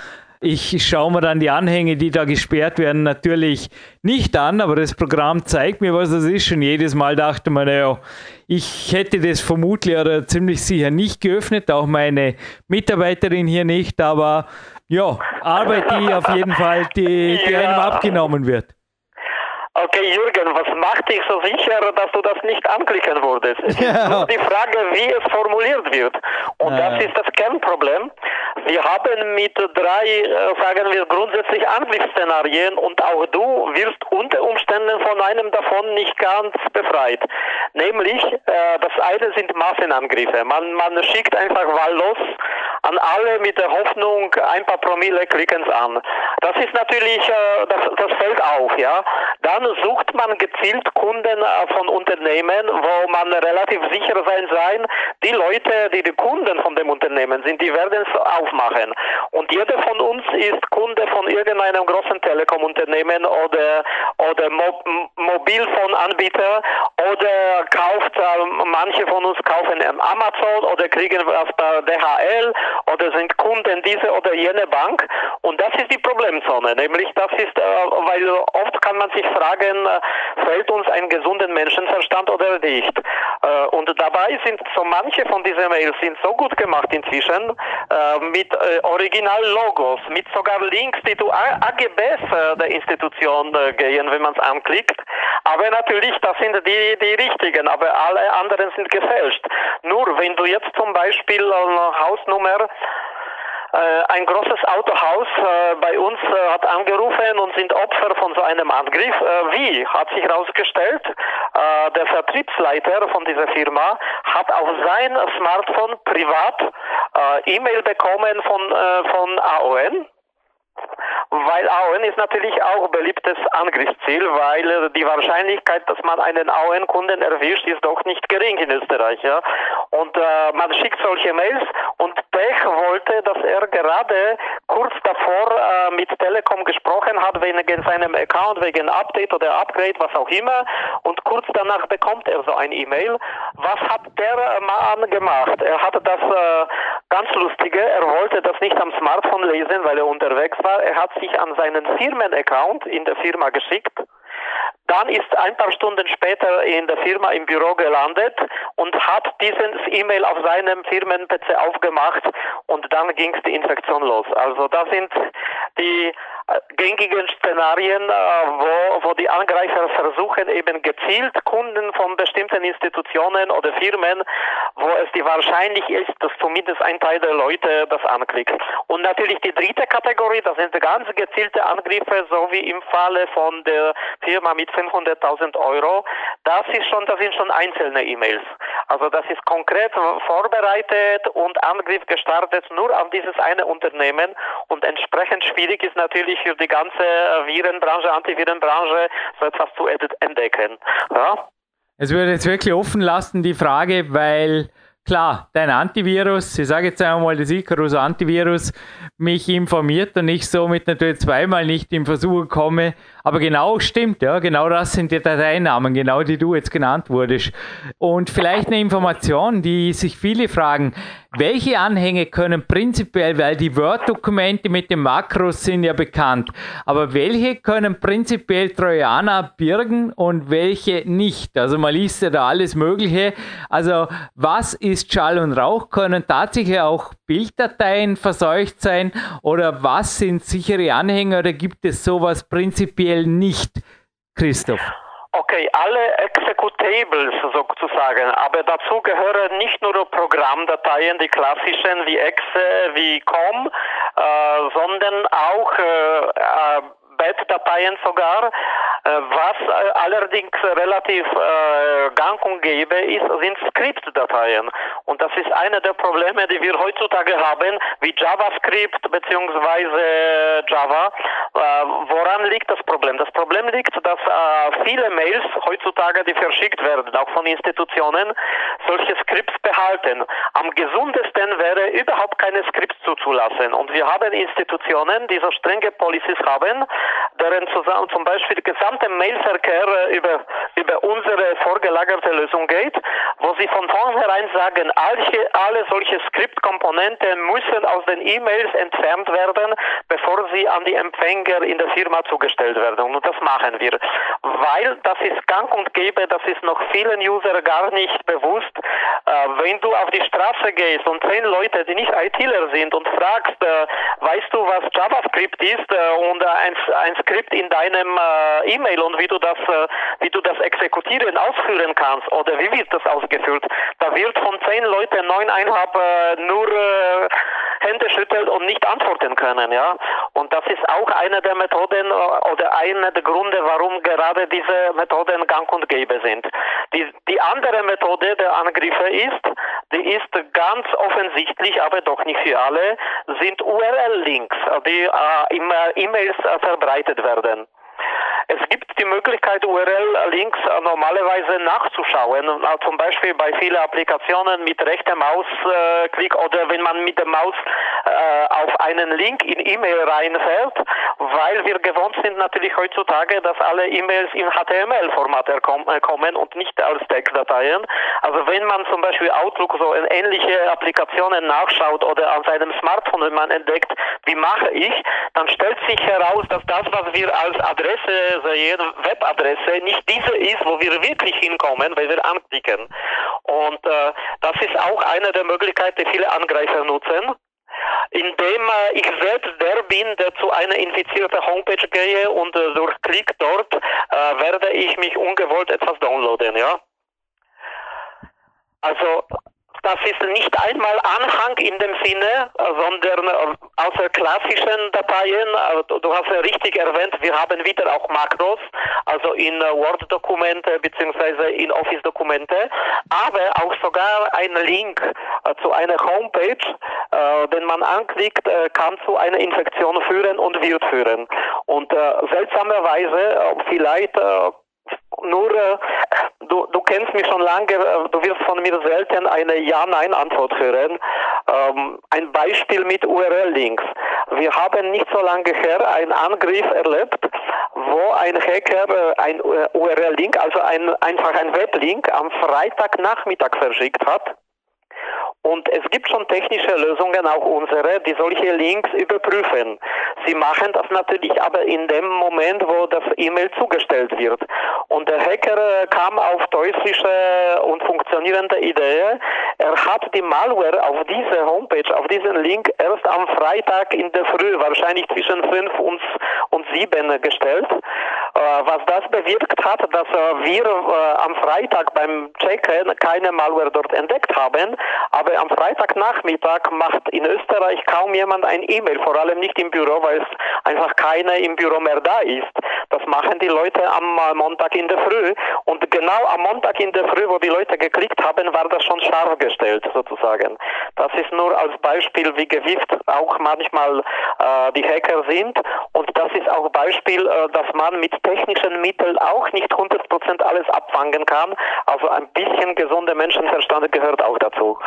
ich schaue mir dann die Anhänge, die da gesperrt werden, natürlich nicht an, aber das Programm zeigt mir, was das ist. Und jedes Mal dachte man, naja, ich hätte das vermutlich oder ziemlich sicher nicht geöffnet, auch meine Mitarbeiterin hier nicht, aber ja, Arbeit, die auf jeden Fall, die, die einem abgenommen wird. Okay, Jürgen, was macht dich so sicher, dass du das nicht anklicken würdest? Es ist <laughs> nur die Frage, wie es formuliert wird. Und ja. das ist das Kernproblem. Wir haben mit drei, äh, sagen wir, grundsätzlich Angriffsszenarien und auch du wirst unter Umständen von einem davon nicht ganz befreit. Nämlich, äh, das eine sind Massenangriffe. Man, man schickt einfach wahllos an alle mit der Hoffnung, ein paar Promille klicken es an. Das ist natürlich, äh, das, das fällt auf, ja. Dann sucht man gezielt Kunden äh, von Unternehmen, wo man relativ sicher sein sein, die Leute, die die Kunden von dem Unternehmen sind, die werden es aufmachen. Und jeder von uns ist Kunde von irgendeinem großen Telekom-Unternehmen oder, oder Mo Mobilfonanbieter oder kauft, äh, manche von uns kaufen Amazon oder kriegen was bei DHL oder sind Kunden diese oder jene Bank. Und das ist die Problemzone, nämlich das ist, äh, weil oft kann man sich fragen, fragen, fällt uns ein gesunden Menschenverstand oder nicht? Und dabei sind so manche von diesen Mails sind so gut gemacht inzwischen, mit Original-Logos, mit sogar Links, die zu AGBs der Institution gehen, wenn man es anklickt. Aber natürlich, das sind die, die richtigen, aber alle anderen sind gefälscht. Nur wenn du jetzt zum Beispiel eine Hausnummer äh, ein großes Autohaus äh, bei uns äh, hat angerufen und sind Opfer von so einem Angriff. Wie? Hat sich herausgestellt, der Vertriebsleiter von dieser Firma hat auf sein Smartphone privat E-Mail bekommen von, von AON weil Auen ist natürlich auch beliebtes Angriffsziel, weil äh, die Wahrscheinlichkeit, dass man einen Auen-Kunden erwischt, ist doch nicht gering in Österreich. Ja? Und äh, man schickt solche Mails und Pech wollte, dass er gerade kurz davor äh, mit Telekom gesprochen hat wegen seinem Account, wegen Update oder Upgrade, was auch immer. Und kurz danach bekommt er so ein E-Mail. Was hat der Mann gemacht? Er hatte das äh, ganz lustige, er wollte das nicht am Smartphone lesen, weil er unterwegs war. Er hat sich an seinen Firmenaccount in der Firma geschickt. Dann ist ein paar Stunden später in der Firma im Büro gelandet und hat dieses E-Mail auf seinem Firmen-PC aufgemacht und dann ging die Infektion los. Also das sind die gängigen Szenarien, äh, wo, wo die Angreifer versuchen, eben gezielt Kunden von bestimmten Institutionen oder Firmen, wo es die wahrscheinlich ist, dass zumindest ein Teil der Leute das anklickt. Und natürlich die dritte Kategorie, das sind ganz gezielte Angriffe, so wie im Falle von der Firma mit 500.000 Euro. Das ist schon, das sind schon einzelne E-Mails. Also das ist konkret vorbereitet und Angriff gestartet nur auf dieses eine Unternehmen und entsprechend schwierig ist natürlich natürlich für die ganze Virenbranche, Antivirenbranche so etwas zu entdecken. Ja? Es würde jetzt wirklich offen lassen, die Frage, weil klar, dein Antivirus, ich sage jetzt einmal das Icarus Antivirus, mich informiert und ich somit natürlich zweimal nicht im Versuch komme. Aber genau stimmt, ja, genau das sind die Dateinamen, genau die du jetzt genannt wurdest. Und vielleicht eine Information, die sich viele fragen, welche Anhänge können prinzipiell, weil die Word-Dokumente mit den Makros sind ja bekannt, aber welche können prinzipiell Trojaner birgen und welche nicht? Also man liest ja da alles Mögliche. Also was ist Schall und Rauch? Können tatsächlich auch Bilddateien verseucht sein oder was sind sichere Anhänge oder gibt es sowas prinzipiell nicht? Christoph. Okay, alle Executables sozusagen, aber dazu gehören nicht nur Programmdateien, die klassischen wie exe, wie com, äh, sondern auch äh, äh, Bat-Dateien sogar. Äh, was äh, allerdings relativ äh, gang und gäbe ist, sind Skriptdateien. Und das ist eine der Probleme, die wir heutzutage haben, wie JavaScript bzw. Java. woran liegt das Problem? Das Problem liegt, dass viele Mails heutzutage, die verschickt werden, auch von Institutionen, solche Skripts behalten. Am gesundesten wäre überhaupt keine Skripts zuzulassen. Und wir haben Institutionen, die so strenge Policies haben, deren zusammen, zum Beispiel gesamte Mailverkehr äh, über, über unsere vorgelagerte Lösung geht, wo sie von vornherein sagen, alle, alle solche Skriptkomponenten müssen aus den E-Mails entfernt werden, bevor sie an die Empfänger in der Firma zugestellt werden. Und das machen wir, weil das ist gang und gäbe, das ist noch vielen User gar nicht bewusst. Äh, wenn du auf die Straße gehst und zehn Leute, die nicht ITler sind und fragst, äh, weißt du, was JavaScript ist und ein, ein Skript in deinem äh, E-Mail und wie du das, äh, wie du das exekutieren, ausführen kannst oder wie wird das ausgeführt, da wird von zehn Leuten neuneinhalb äh, nur äh, Hände schütteln und nicht antworten können, ja. Und das ist auch eine der Methoden äh, oder einer der Gründe, warum gerade diese Methoden gang und gäbe sind. Die, andere Methode der Angriffe ist, die ist ganz offensichtlich, aber doch nicht für alle, sind URL-Links, die äh, in E-Mails äh, verbreitet werden. Es gibt die Möglichkeit, URL-Links äh, normalerweise nachzuschauen, äh, zum Beispiel bei vielen Applikationen mit rechter Mausklick oder wenn man mit der Maus äh, auf einen Link in E-Mail reinfällt, weil wir gewohnt sind natürlich heutzutage, dass alle E-Mails in HTML-Format äh, kommen und nicht als Textdateien. Also wenn man zum Beispiel Outlook so in ähnliche Applikationen nachschaut oder an seinem Smartphone, wenn man entdeckt, wie mache ich, dann stellt sich heraus, dass das, was wir als Adresse sehen, Webadresse, nicht diese ist, wo wir wirklich hinkommen, weil wir anklicken. Und äh, das ist auch eine der Möglichkeiten, die viele Angreifer nutzen indem äh, ich selbst der bin, der zu einer infizierten Homepage gehe und äh, durch Klick dort äh, werde ich mich ungewollt etwas downloaden, ja. Also das ist nicht einmal Anhang in dem Sinne, sondern äh, außer klassischen Dateien, äh, du hast ja richtig erwähnt, wir haben wieder auch Makros, also in äh, Word-Dokumente bzw. in Office-Dokumente, aber auch sogar ein Link zu einer Homepage, den man anklickt, kann zu einer Infektion führen und wird führen. Und seltsamerweise, vielleicht nur, äh, du, du kennst mich schon lange, äh, du wirst von mir selten eine Ja-Nein-Antwort hören. Ähm, ein Beispiel mit URL-Links. Wir haben nicht so lange her einen Angriff erlebt, wo ein Hacker äh, ein URL-Link, also ein, einfach ein Weblink, am Freitagnachmittag verschickt hat und es gibt schon technische Lösungen, auch unsere, die solche Links überprüfen. Sie machen das natürlich aber in dem Moment, wo das E-Mail zugestellt wird. Und der Hacker kam auf teuflische und funktionierende Idee. Er hat die Malware auf diese Homepage, auf diesen Link erst am Freitag in der Früh, wahrscheinlich zwischen 5 und, und 7 gestellt. Äh, was das bewirkt hat, dass äh, wir äh, am Freitag beim Checken keine Malware dort entdeckt haben, aber am Freitagnachmittag macht in Österreich kaum jemand ein E-Mail, vor allem nicht im Büro, weil es einfach keiner im Büro mehr da ist. Das machen die Leute am Montag in der Früh und genau am Montag in der Früh, wo die Leute geklickt haben, war das schon scharf gestellt sozusagen. Das ist nur als Beispiel, wie gewieft auch manchmal äh, die Hacker sind und das ist auch Beispiel, äh, dass man mit technischen Mitteln auch nicht 100% alles abfangen kann. Also ein bisschen gesunder Menschenverstand gehört auch dazu.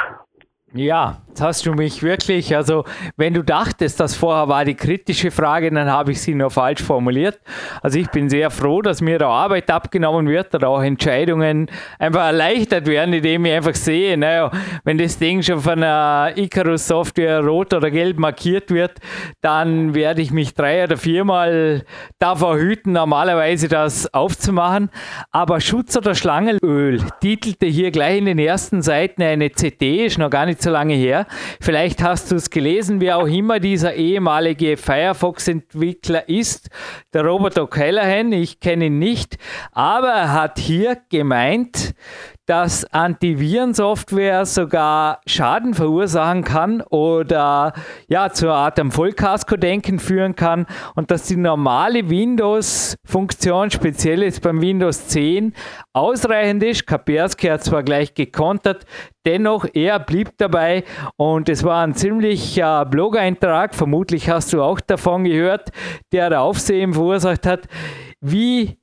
Ja, jetzt hast du mich wirklich, also wenn du dachtest, das vorher war die kritische Frage, dann habe ich sie nur falsch formuliert. Also ich bin sehr froh, dass mir da Arbeit abgenommen wird oder auch Entscheidungen einfach erleichtert werden, indem ich einfach sehe, naja, wenn das Ding schon von einer Icarus Software rot oder gelb markiert wird, dann werde ich mich drei oder viermal davor hüten, normalerweise das aufzumachen. Aber Schutz oder Schlangenöl titelte hier gleich in den ersten Seiten eine CD, ist noch gar nicht so so lange her. Vielleicht hast du es gelesen, wie auch immer dieser ehemalige Firefox-Entwickler ist, der Robert O'Callaghan. Ich kenne ihn nicht, aber er hat hier gemeint, dass Antivirensoftware sogar Schaden verursachen kann oder ja zur Art am Vollkasko-Denken führen kann und dass die normale Windows-Funktion, speziell jetzt beim Windows 10, ausreichend ist. Kaspersky hat zwar gleich gekontert, dennoch er blieb dabei und es war ein ziemlicher Blog-Eintrag, vermutlich hast du auch davon gehört, der Aufsehen verursacht hat. Wie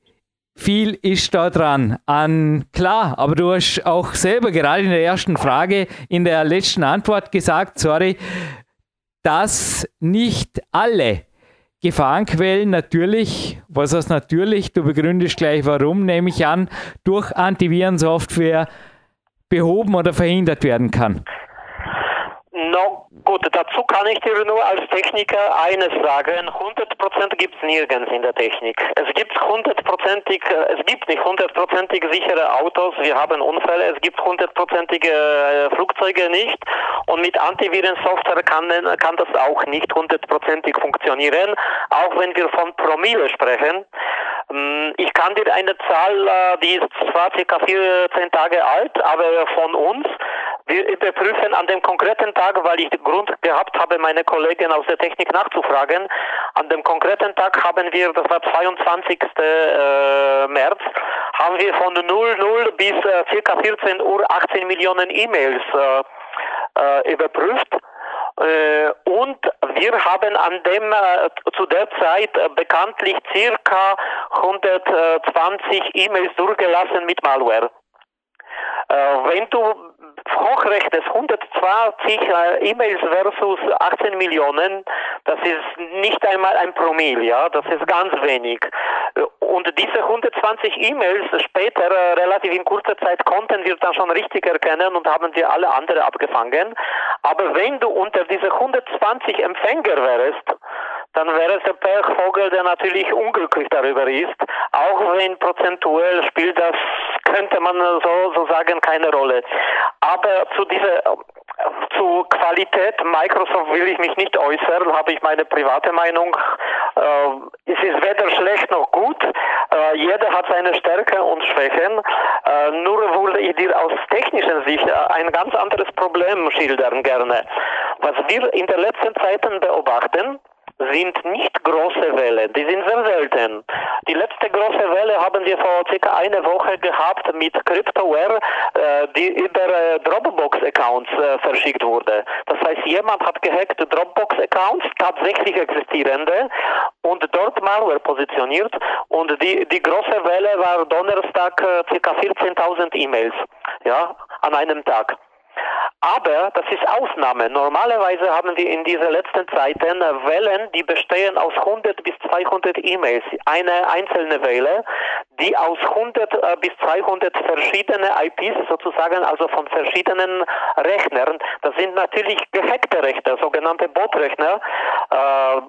viel ist da dran an, klar, aber du hast auch selber gerade in der ersten Frage, in der letzten Antwort gesagt, sorry, dass nicht alle Gefahrenquellen natürlich, was heißt natürlich, du begründest gleich warum, nehme ich an, durch Antivirensoftware behoben oder verhindert werden kann. Gut, dazu kann ich dir nur als Techniker eines sagen. 100% gibt es nirgends in der Technik. Es gibt hundertprozentig, es gibt nicht hundertprozentig sichere Autos. Wir haben Unfälle. Es gibt hundertprozentige äh, Flugzeuge nicht. Und mit Antivirensoftware kann, kann das auch nicht hundertprozentig funktionieren. Auch wenn wir von Promille sprechen. Ähm, ich kann dir eine Zahl, äh, die ist zwar ca. 14 Tage alt, aber von uns wir überprüfen an dem konkreten Tag, weil ich Grund gehabt habe, meine Kollegen aus der Technik nachzufragen. An dem konkreten Tag haben wir, das war 22. Äh, März, haben wir von 00 bis äh, ca. 14 Uhr 18 Millionen E-Mails äh, überprüft. Und wir haben an dem zu der Zeit bekanntlich circa 120 E-Mails durchgelassen mit Malware. Äh, wenn du hochrechnest 120 äh, E-Mails versus 18 Millionen, das ist nicht einmal ein Promille, ja, das ist ganz wenig. Und diese 120 E-Mails später, äh, relativ in kurzer Zeit, konnten wir dann schon richtig erkennen und haben wir alle andere abgefangen. Aber wenn du unter diese 120 Empfänger wärst, dann wäre es der Pechvogel, der natürlich unglücklich darüber ist. Auch wenn prozentuell spielt das, könnte man so, so sagen, keine Rolle. Aber zu dieser zu Qualität Microsoft will ich mich nicht äußern, habe ich meine private Meinung. Äh, es ist weder schlecht noch gut. Äh, jeder hat seine Stärken und Schwächen. Äh, nur würde ich dir aus technischer Sicht ein ganz anderes Problem schildern gerne. Was wir in den letzten Zeiten beobachten, sind nicht große Wellen, die sind sehr selten. Die letzte große Welle haben wir vor circa eine Woche gehabt mit Cryptoware, äh, die über äh, Dropbox-Accounts äh, verschickt wurde. Das heißt, jemand hat gehackte Dropbox-Accounts, tatsächlich existierende, und dort Malware positioniert. Und die, die große Welle war Donnerstag äh, circa 14.000 E-Mails, ja, an einem Tag. Aber das ist Ausnahme. Normalerweise haben wir in dieser letzten Zeiten Wellen, die bestehen aus 100 bis 200 E-Mails. Eine einzelne Welle, die aus 100 äh, bis 200 verschiedene IPs sozusagen, also von verschiedenen Rechnern, das sind natürlich gehackte Rechner, sogenannte Botrechner, äh,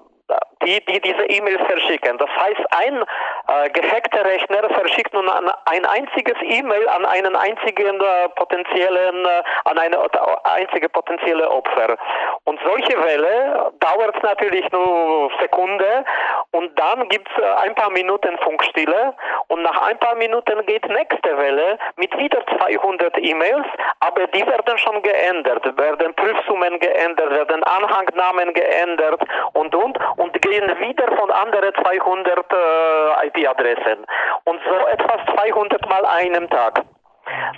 die, die diese E-Mails verschicken. Das heißt, ein äh, gehackter Rechner verschickt nun ein, ein einziges E-Mail an einen einzigen äh, potenziellen, äh, an eine einzige potenzielle Opfer. Und solche Welle dauert natürlich nur Sekunde. Und dann gibt es äh, ein paar Minuten Funkstille. Und nach ein paar Minuten geht nächste Welle mit wieder 200 E-Mails, aber die werden schon geändert, werden Prüfsummen geändert, werden Anhangnamen geändert und und. Und gehen wieder von anderen 200 äh, IP-Adressen. Und so etwas 200 mal einem Tag.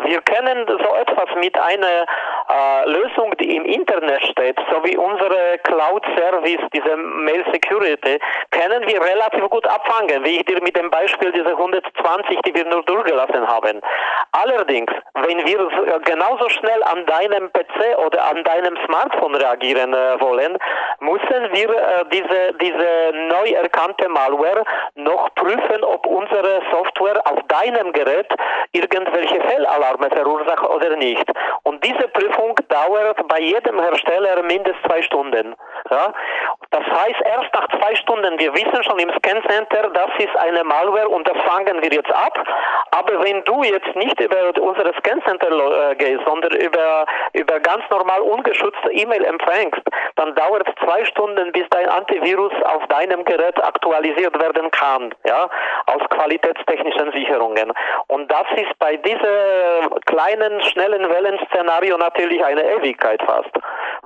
Wir kennen so etwas mit einer äh, Lösung, die im Internet steht, so wie unsere Cloud-Service, diese Mail Security, können wir relativ gut abfangen, wie ich dir mit dem Beispiel dieser 120, die wir nur durchgelassen haben. Allerdings, wenn wir genauso schnell an deinem PC oder an deinem Smartphone reagieren äh, wollen, müssen wir äh, diese, diese neu erkannte Malware noch prüfen, ob unsere Software auf deinem Gerät irgendwelche Fehlalarme verursacht oder nicht. Und diese Prüfung dauert bei jedem Hersteller mindestens zwei Stunden. Ja? Das heißt, erst nach zwei Stunden, wir wissen schon im Scan Center, das ist eine Malware und das fangen wir jetzt ab. Aber wenn du jetzt nicht über unser Scan Center äh, gehst, sondern über, über ganz normal ungeschützte E-Mail empfängst, dann dauert es zwei Stunden, bis dein Antivirus auf deinem Gerät aktualisiert werden kann, ja, aus qualitätstechnischen Sicherungen. Und das ist bei diesem kleinen, schnellen Wellenszenario natürlich eine Ewigkeit fast.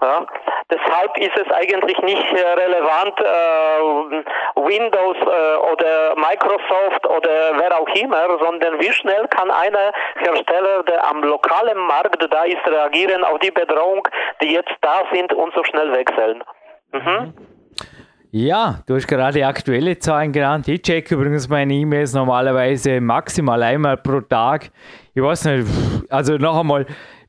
Ja. Deshalb ist es eigentlich nicht äh, relevant, äh, Windows äh, oder Microsoft oder wer auch immer, sondern wie schnell kann einer Hersteller, der am lokalen Markt da ist, reagieren auf die Bedrohung, die jetzt da sind und so schnell wechseln. Mhm. Ja, du hast gerade aktuelle Zahlen genannt. Ich check übrigens meine E-Mails normalerweise maximal einmal pro Tag. Ich weiß nicht, also noch einmal,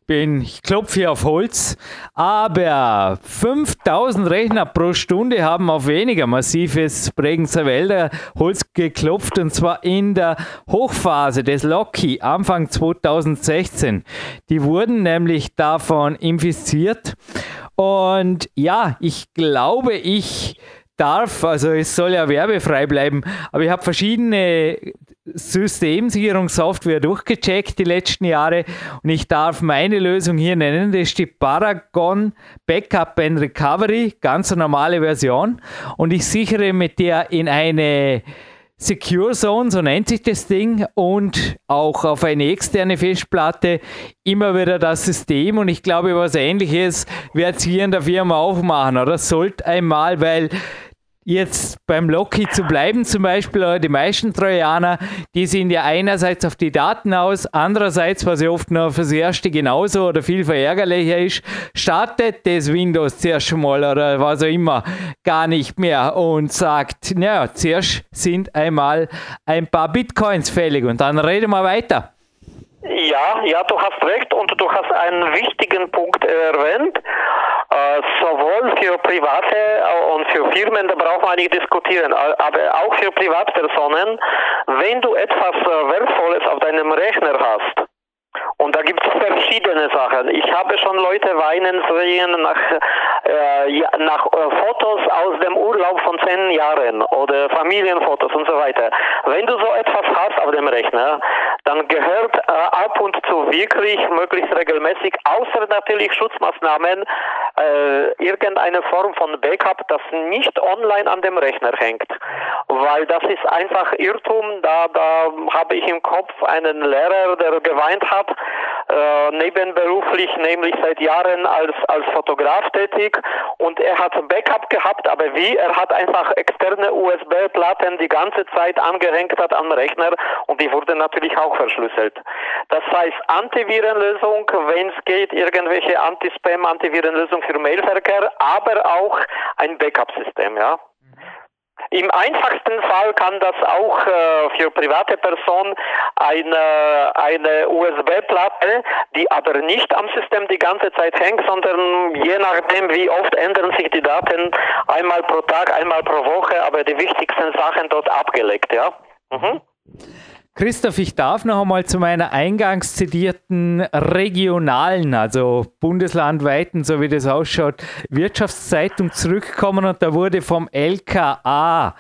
bin, ich klopfe hier auf Holz, aber 5000 Rechner pro Stunde haben auf weniger massives Bregenzer Wälder Holz geklopft und zwar in der Hochphase des Loki Anfang 2016. Die wurden nämlich davon infiziert und ja, ich glaube, ich darf, also es soll ja werbefrei bleiben, aber ich habe verschiedene Systemsicherungssoftware durchgecheckt die letzten Jahre und ich darf meine Lösung hier nennen. Das ist die Paragon Backup and Recovery, ganz normale Version. Und ich sichere mit der in eine Secure Zone, so nennt sich das Ding, und auch auf eine externe Festplatte immer wieder das System. Und ich glaube, was ähnliches wird es hier in der Firma auch machen, oder? Sollte einmal, weil jetzt beim Loki zu bleiben, zum Beispiel die meisten Trojaner, die sind ja einerseits auf die Daten aus, andererseits, was ja oft noch fürs Erste genauso oder viel verärgerlicher ist, startet das Windows zuerst mal oder was auch immer gar nicht mehr und sagt, naja, zuerst sind einmal ein paar Bitcoins fällig und dann reden wir weiter. Ja, ja, du hast recht und du hast einen wichtigen Punkt erwähnt. Äh, sowohl für Private äh, und für Firmen, da braucht man nicht diskutieren, aber auch für Privatpersonen, wenn du etwas äh, Wertvolles auf deinem Rechner hast, und da gibt es verschiedene Sachen. Ich habe schon Leute weinen sehen nach, äh, nach äh, Fotos aus dem Urlaub von zehn Jahren oder Familienfotos und so weiter. Wenn du so etwas hast auf dem Rechner, dann gehört äh, ab und zu wirklich möglichst regelmäßig, außer natürlich Schutzmaßnahmen, äh, irgendeine Form von Backup, das nicht online an dem Rechner hängt. Weil das ist einfach Irrtum. Da, da habe ich im Kopf einen Lehrer, der geweint hat, äh, nebenberuflich, nämlich seit Jahren als, als Fotograf tätig und er hat Backup gehabt, aber wie? Er hat einfach externe USB-Platten die ganze Zeit angehängt hat am Rechner und die wurden natürlich auch verschlüsselt. Das heißt Antivirenlösung, wenn es geht, irgendwelche Anti-Spam, Antivirenlösung für Mailverkehr, aber auch ein Backup-System, ja. Im einfachsten Fall kann das auch äh, für private Personen eine, eine USB-Platte, die aber nicht am System die ganze Zeit hängt, sondern je nachdem, wie oft ändern sich die Daten, einmal pro Tag, einmal pro Woche, aber die wichtigsten Sachen dort abgelegt, ja. Mhm. Christoph, ich darf noch einmal zu meiner eingangs zitierten regionalen, also bundeslandweiten, so wie das ausschaut, Wirtschaftszeitung zurückkommen und da wurde vom LKA,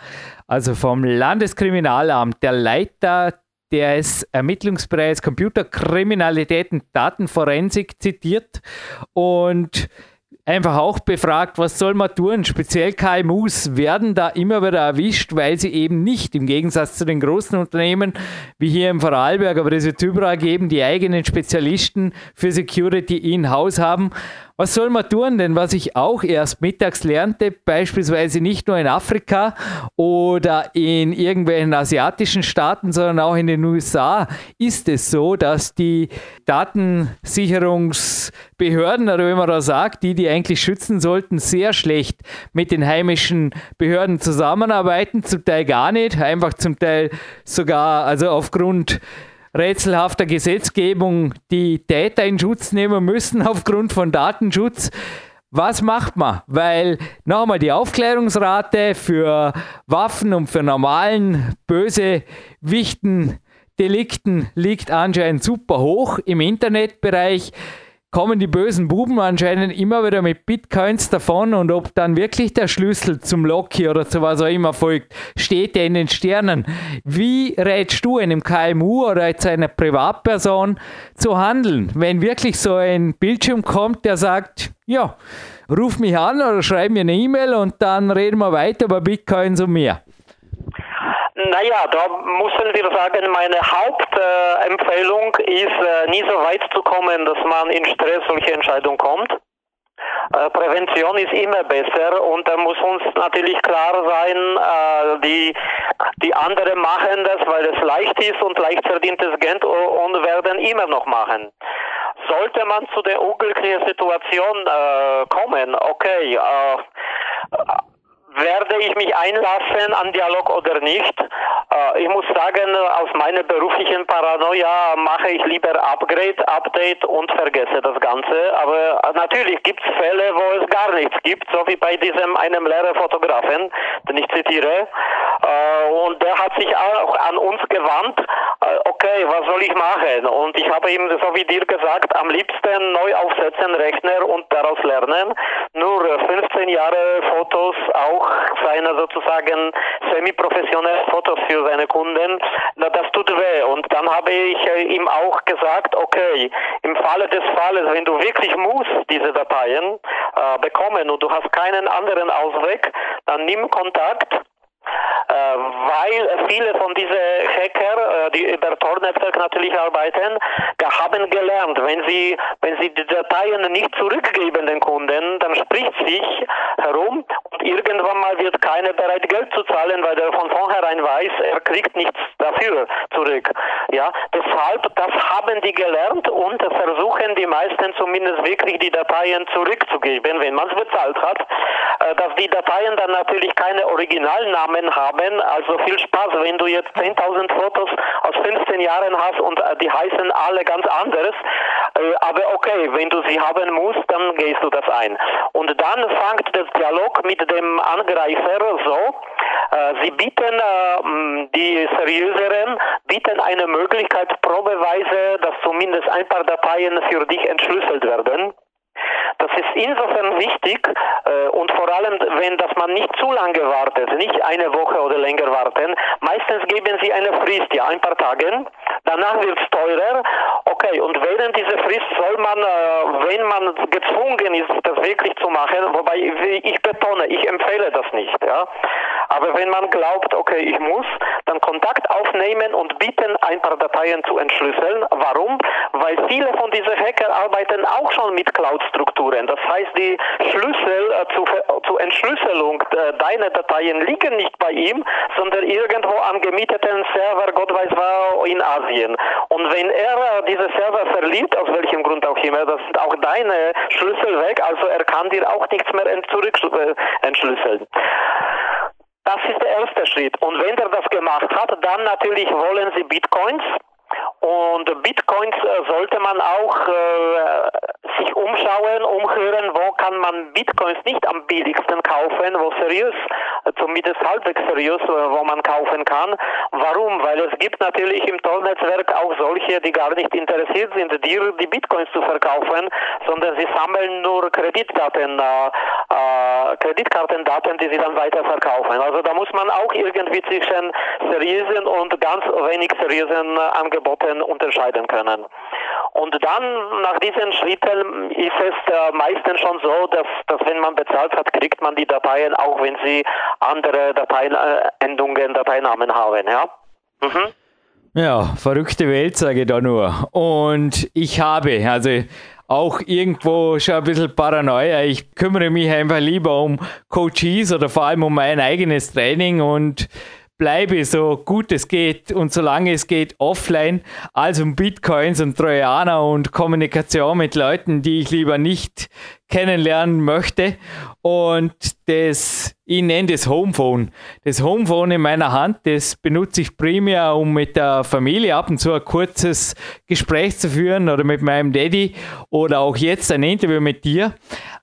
also vom Landeskriminalamt, der Leiter des Ermittlungsbereichs Computerkriminalität und Datenforensik zitiert und einfach auch befragt, was soll man tun? Speziell KMUs werden da immer wieder erwischt, weil sie eben nicht im Gegensatz zu den großen Unternehmen wie hier im Vorarlberg, aber das wird überall geben, die eigenen Spezialisten für Security in-house haben was soll man tun? Denn was ich auch erst mittags lernte, beispielsweise nicht nur in Afrika oder in irgendwelchen asiatischen Staaten, sondern auch in den USA, ist es so, dass die Datensicherungsbehörden, oder wie man da sagt, die, die eigentlich schützen sollten, sehr schlecht mit den heimischen Behörden zusammenarbeiten, zum Teil gar nicht, einfach zum Teil sogar, also aufgrund rätselhafter Gesetzgebung die Täter in Schutz nehmen müssen <laughs> aufgrund von Datenschutz. Was macht man? Weil nochmal die Aufklärungsrate für Waffen und für normalen böse Wichten Delikten liegt anscheinend super hoch im Internetbereich kommen die bösen Buben anscheinend immer wieder mit Bitcoins davon und ob dann wirklich der Schlüssel zum Locky oder zu was auch immer folgt, steht ja in den Sternen. Wie rätst du einem KMU oder jetzt einer Privatperson zu handeln, wenn wirklich so ein Bildschirm kommt, der sagt, ja, ruf mich an oder schreib mir eine E-Mail und dann reden wir weiter über Bitcoins und mehr. Naja, da müssen wir sagen, meine Hauptempfehlung ist, äh, nie so weit zu kommen, dass man in Stress solche Entscheidungen kommt. Äh, Prävention ist immer besser und da muss uns natürlich klar sein, äh, die, die anderen machen das, weil es leicht ist und leicht verdientes Geld und werden immer noch machen. Sollte man zu der unglücklichen Situation kommen, okay, werde ich mich einlassen an Dialog oder nicht? Äh, ich muss sagen, aus meiner beruflichen Paranoia mache ich lieber Upgrade, Update und vergesse das Ganze. Aber natürlich gibt es Fälle, wo es gar nichts gibt, so wie bei diesem einem Lehrerfotografen, den ich zitiere. Äh, und der hat sich auch an uns gewandt, äh, okay, was soll ich machen? Und ich habe ihm, so wie dir gesagt, am liebsten neu aufsetzen, Rechner und daraus lernen. Nur 15 Jahre Fotos auch auch seine sozusagen semi-professionellen Fotos für seine Kunden, das tut weh. Und dann habe ich äh, ihm auch gesagt, okay, im Falle des Falles, wenn du wirklich musst diese Dateien äh, bekommen und du hast keinen anderen Ausweg, dann nimm Kontakt weil viele von diesen Hacker, äh, die über Tor-Netzwerk natürlich arbeiten, haben gelernt, wenn sie, wenn sie die Dateien nicht zurückgeben den Kunden, dann spricht sich herum und irgendwann mal wird keiner bereit Geld zu zahlen, weil er von vornherein weiß, er kriegt nichts dafür zurück. Ja, deshalb, das haben die gelernt und versuchen die meisten zumindest wirklich die Dateien zurückzugeben, wenn man es bezahlt hat, äh, dass die Dateien dann natürlich keine Originalnamen haben haben. Also viel Spaß, wenn du jetzt 10.000 Fotos aus 15 Jahren hast und äh, die heißen alle ganz anders. Äh, aber okay, wenn du sie haben musst, dann gehst du das ein. Und dann fängt der Dialog mit dem Angreifer so. Äh, sie bieten, die seriöseren, bieten eine Möglichkeit probeweise, dass zumindest ein paar Dateien für dich entschlüsselt werden. Das ist insofern wichtig äh, und vor allem, wenn dass man nicht zu lange wartet, nicht eine Woche oder länger warten. Meistens geben sie eine Frist, ja, ein paar Tage. Danach wird es teurer. Okay, und während dieser Frist soll man, äh, wenn man gezwungen ist, das wirklich zu machen, wobei ich betone, ich empfehle das nicht, ja. Aber wenn man glaubt, okay, ich muss, dann Kontakt aufnehmen und bitten, ein paar Dateien zu entschlüsseln. Warum? Weil viele von diesen Hacker arbeiten auch schon mit Cloud-Strukturen. Das heißt, die Schlüssel äh, zu, zur Entschlüsselung äh, deiner Dateien liegen nicht bei ihm, sondern irgendwo am gemieteten Server, Gott weiß wo, in Asien. Und wenn er äh, diese Server verliert, aus welchem Grund auch immer, das sind auch deine Schlüssel weg, also er kann dir auch nichts mehr zurück entschlüsseln. Das ist der erste Schritt. Und wenn er das gemacht hat, dann natürlich wollen sie Bitcoins. Und Bitcoins äh, sollte man auch äh, sich umschauen, umhören, wo kann man Bitcoins nicht am billigsten kaufen, wo seriös, äh, zumindest halbwegs seriös, äh, wo man kaufen kann. Warum? Weil es gibt natürlich im Tollnetzwerk auch solche, die gar nicht interessiert sind, dir die Bitcoins zu verkaufen, sondern sie sammeln nur Kreditdaten, äh, Kreditkartendaten, die sie dann weiter verkaufen. Also da muss man auch irgendwie zwischen seriösen und ganz wenig seriösen Angeboten unterscheiden können. Und dann nach diesen Schritten ist es äh, meistens schon so, dass, dass wenn man bezahlt hat, kriegt man die Dateien, auch wenn sie andere Dateiendungen, Dateinamen haben. Ja. Mhm. Ja, verrückte Welt, sage ich da nur. Und ich habe, also auch irgendwo schon ein bisschen Paranoia. Ich kümmere mich einfach lieber um Coaches oder vor allem um mein eigenes Training und bleibe so gut es geht und solange es geht offline, als um Bitcoins und Trojaner und Kommunikation mit Leuten, die ich lieber nicht kennenlernen möchte. Und das, ich nenne das Homephone. Das Homephone in meiner Hand, das benutze ich primär, um mit der Familie ab und zu ein kurzes Gespräch zu führen oder mit meinem Daddy oder auch jetzt ein Interview mit dir.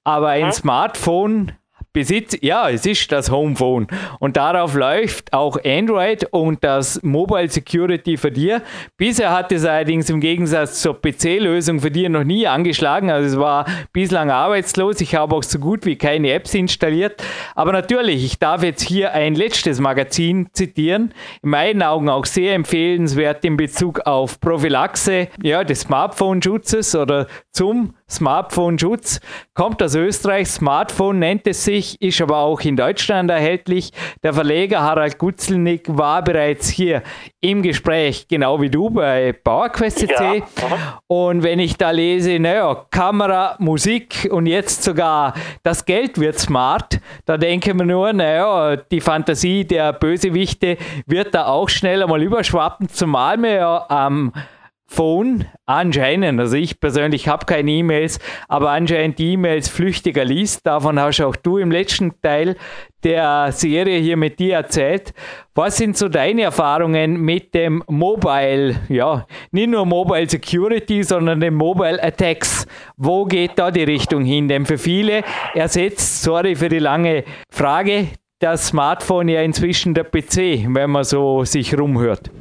Aber ein. Smartphone Besitz, ja, es ist das Homephone und darauf läuft auch Android und das Mobile Security für dir. Bisher hat es allerdings im Gegensatz zur PC-Lösung für dir noch nie angeschlagen, also es war bislang arbeitslos. Ich habe auch so gut wie keine Apps installiert, aber natürlich, ich darf jetzt hier ein letztes Magazin zitieren, in meinen Augen auch sehr empfehlenswert in Bezug auf Prophylaxe ja, des Smartphone-Schutzes oder zum Smartphone-Schutz. Kommt aus Österreich, Smartphone nennt es sich, ist aber auch in Deutschland erhältlich. Der Verleger Harald Gutzelnick war bereits hier im Gespräch, genau wie du bei PowerQuest.cc. Ja. Und wenn ich da lese, naja, Kamera, Musik und jetzt sogar das Geld wird smart, da denke man nur, naja, die Fantasie der Bösewichte wird da auch schnell einmal überschwappen, zumal wir ja am ähm, Phone anscheinend, also ich persönlich habe keine E-Mails, aber anscheinend die E-Mails flüchtiger liest. Davon hast auch du im letzten Teil der Serie hier mit dir erzählt. Was sind so deine Erfahrungen mit dem Mobile, ja, nicht nur Mobile Security, sondern den Mobile Attacks? Wo geht da die Richtung hin? Denn für viele ersetzt, sorry für die lange Frage, das Smartphone ja inzwischen der PC, wenn man so sich rumhört.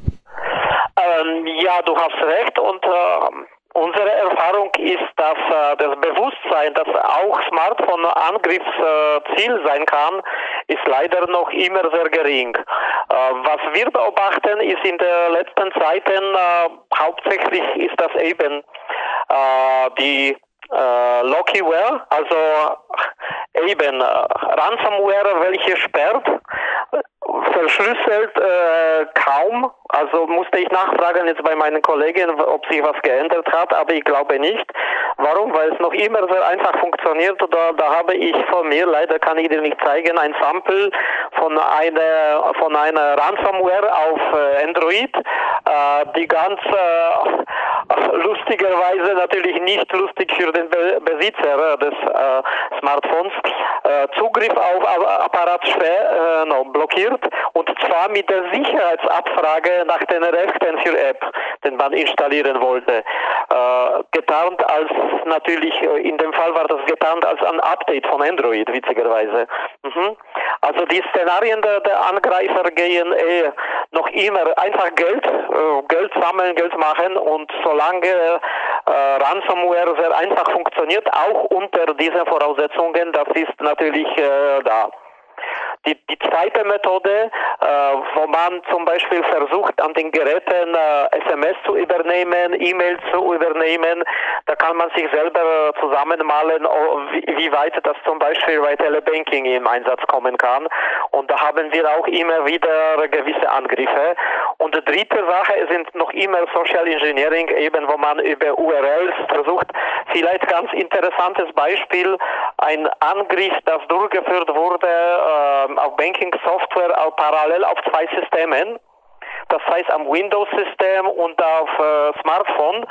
Ja, du hast recht und äh, unsere Erfahrung ist, dass äh, das Bewusstsein, dass auch Smartphone Angriffsziel sein kann, ist leider noch immer sehr gering. Äh, was wir beobachten, ist in den letzten Zeiten äh, hauptsächlich ist das eben äh, die äh, Lockware, also eben äh, Ransomware, welche sperrt, verschlüsselt äh, kaum. Also musste ich nachfragen jetzt bei meinen Kollegen, ob sich was geändert hat, aber ich glaube nicht. Warum? Weil es noch immer sehr einfach funktioniert. Da, da habe ich von mir, leider kann ich dir nicht zeigen, ein Sample von einer von einer Ransomware auf äh, Android, äh, die ganz äh, lustigerweise natürlich nicht lustig für den Be Besitzer des äh, Smartphones, äh, Zugriff auf Apparatsphäre äh, no, blockiert und zwar mit der Sicherheitsabfrage nach den Rechten für App, den man installieren wollte. Äh, getarnt als natürlich, äh, in dem Fall war das getarnt als ein Update von Android, witzigerweise. Mhm. Also die Szenarien der, der Angreifer gehen eh noch immer einfach Geld, Geld sammeln, Geld machen und solange äh, Ransomware sehr einfach funktioniert, auch unter diesen Voraussetzungen, das ist natürlich äh, da. Die, die zweite Methode, äh, wo man zum Beispiel versucht, an den Geräten äh, SMS zu übernehmen, E-Mails zu übernehmen, da kann man sich selber zusammenmalen, wie, wie weit das zum Beispiel bei Telebanking im Einsatz kommen kann. Und da haben wir auch immer wieder gewisse Angriffe. Und die dritte Sache sind noch immer Social Engineering, eben wo man über URLs versucht, vielleicht ganz interessantes Beispiel, ein Angriff, das durchgeführt wurde, äh, auf Banking Software parallel auf zwei Systemen. Das heißt am Windows-System und auf äh, Smartphone,